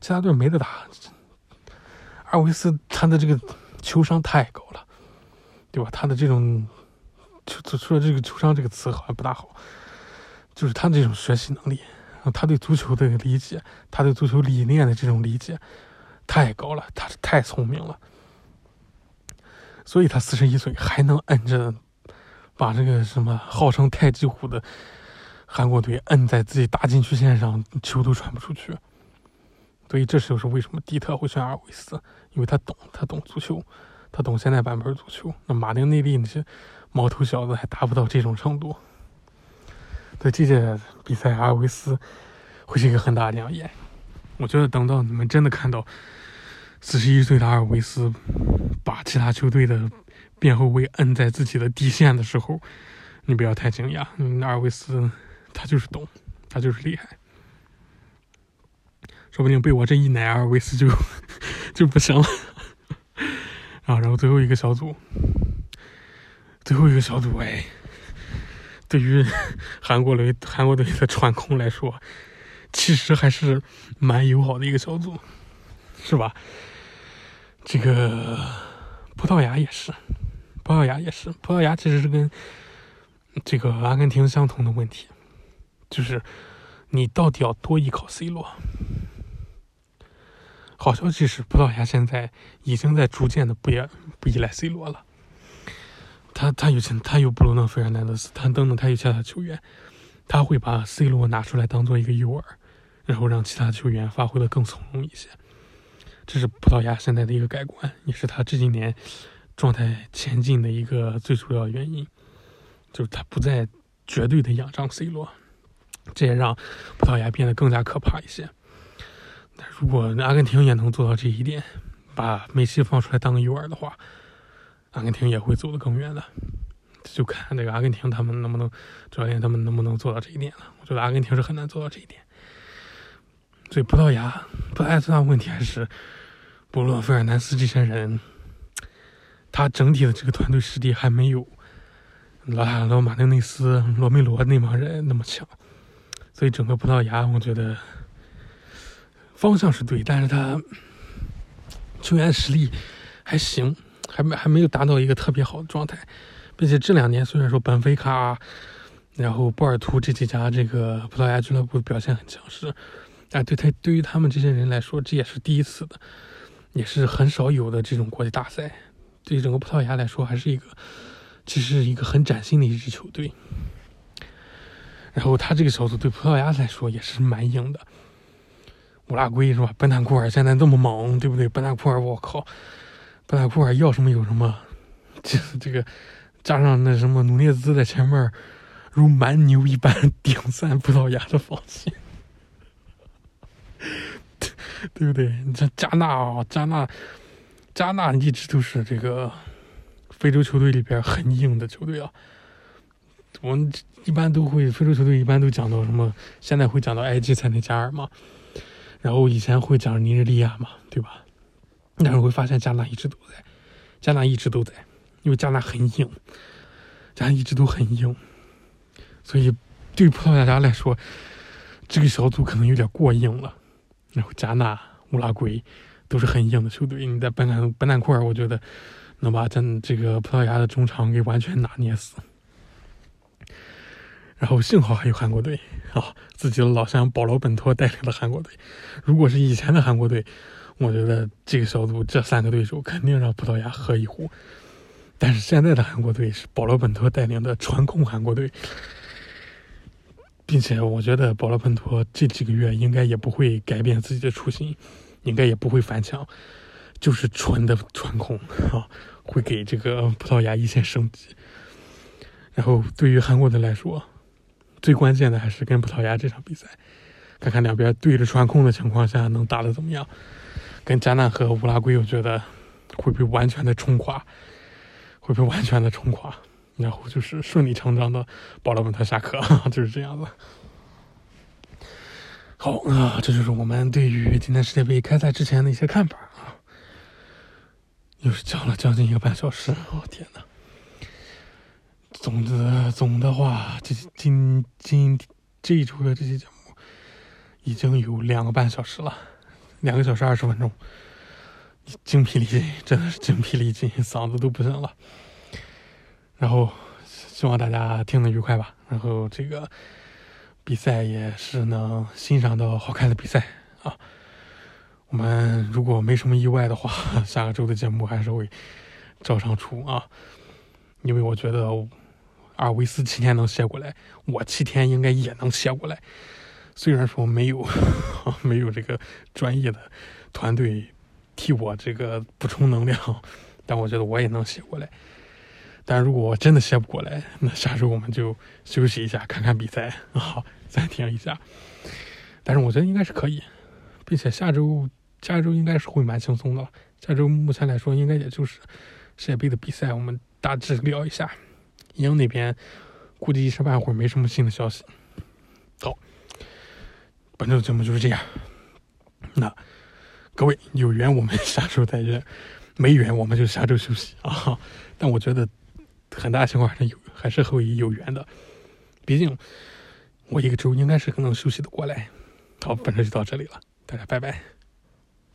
其他队没得打。阿维斯他的这个球商太高了，对吧？他的这种，就说这个球商这个词好像不大好，就是他这种学习能力，他对足球的理解，他对足球理念的这种理解太高了，他是太聪明了，所以他四十一岁还能摁着把这个什么号称太极虎的韩国队摁在自己大禁区线上，球都传不出去。所以这就是为什么蒂特会选阿尔维斯，因为他懂，他懂足球，他懂现代版本足球。那马丁内利那些毛头小子还达不到这种程度。对这届比赛，阿尔维斯会是一个很大的亮眼。我觉得等到你们真的看到四十一岁的阿尔维斯把其他球队的边后卫摁在自己的底线的时候，你不要太惊讶。嗯，阿尔维斯他就是懂，他就是厉害。说不定被我这一奶，阿尔维斯就就不行了啊！然后最后一个小组，最后一个小组，哎，对于韩国队韩国队的传控来说，其实还是蛮友好的一个小组，是吧？这个葡萄牙也是，葡萄牙也是，葡萄牙其实是跟这个阿根廷相同的问题，就是你到底要多依靠 C 罗。好消息是，葡萄牙现在已经在逐渐的不依不依赖 C 罗了。他他有他有布鲁诺·费尔南德斯，他等等，他有其他球员，他会把 C 罗拿出来当做一个诱饵，然后让其他球员发挥的更从容一些。这是葡萄牙现在的一个改观，也是他这几年状态前进的一个最主要原因，就是他不再绝对的仰仗 C 罗，这也让葡萄牙变得更加可怕一些。如果阿根廷也能做到这一点，把梅西放出来当个诱饵的话，阿根廷也会走得更远的。就看那个阿根廷他们能不能，教练他们能不能做到这一点了。我觉得阿根廷是很难做到这一点。所以葡萄牙，葡萄牙最大问题还是布鲁诺·费尔南斯这些人，他整体的这个团队实力还没有老塔罗、马丁内斯、罗梅罗那帮人那么强。所以整个葡萄牙，我觉得。方向是对，但是他球员实力还行，还没还没有达到一个特别好的状态，并且这两年虽然说本菲卡，然后波尔图这几家这个葡萄牙俱乐部表现很强势，但对他对于他们这些人来说，这也是第一次的，也是很少有的这种国际大赛，对于整个葡萄牙来说，还是一个其实是一个很崭新的一支球队。然后他这个小组对葡萄牙来说也是蛮硬的。乌拉圭是吧？本坦库尔现在这么猛，对不对？本坦库尔，我靠，本坦库尔要什么有什么，[LAUGHS] 这这个加上那什么努涅兹在前面如蛮牛一般顶散葡萄牙的防线，[LAUGHS] 对不对？你这加纳啊，加纳，加纳一直都是这个非洲球队里边很硬的球队啊。我们一般都会非洲球队一般都讲到什么？现在会讲到埃及、塞内加尔嘛，然后以前会讲尼日利亚嘛，对吧？但是会发现加纳一直都在，加纳一直都在，因为加纳很硬，加纳一直都很硬，所以对葡萄牙家来说，这个小组可能有点过硬了。然后加纳、乌拉圭都是很硬的球队，你在本南本南块儿，我觉得能把咱这个葡萄牙的中场给完全拿捏死。然后幸好还有韩国队 [LAUGHS] 啊，自己的老乡保罗本托带领的韩国队。如果是以前的韩国队，我觉得这个小组这三个对手肯定让葡萄牙喝一壶。但是现在的韩国队是保罗本托带领的传控韩国队，并且我觉得保罗本托这几个月应该也不会改变自己的初心，应该也不会翻墙，就是纯的传控啊，会给这个葡萄牙一线生机。然后对于韩国队来说，最关键的还是跟葡萄牙这场比赛，看看两边对着穿控的情况下能打得怎么样。跟加纳和乌拉圭，我觉得会被完全的冲垮，会被完全的冲垮，然后就是顺理成章的保罗本特下课，[LAUGHS] 就是这样子。好啊，这就是我们对于今天世界杯开赛之前的一些看法啊。又是讲了将近一个半小时，我天呐！总的总的话，这今今这一周的这些节目已经有两个半小时了，两个小时二十分钟，精疲力尽，真的是精疲力尽，嗓子都不行了。然后希望大家听得愉快吧。然后这个比赛也是能欣赏到好看的比赛啊。我们如果没什么意外的话，下个周的节目还是会照常出啊，因为我觉得。阿尔维斯七天能歇过来，我七天应该也能歇过来。虽然说没有 [LAUGHS] 没有这个专业的团队替我这个补充能量，但我觉得我也能歇过来。但如果我真的歇不过来，那下周我们就休息一下，看看比赛 [LAUGHS] 啊，暂停一下。但是我觉得应该是可以，并且下周下周应该是会蛮轻松的。下周目前来说，应该也就是世界杯的比赛，我们大致聊一下。英那边估计一时半会儿没什么新的消息。好，本周节目就是这样。那各位有缘我们下周再见，没缘我们就下周休息啊。[LAUGHS] 但我觉得很大情况还是有还是会有缘的，毕竟我一个周应该是可能休息的过来。好，本周就到这里了，大家拜拜。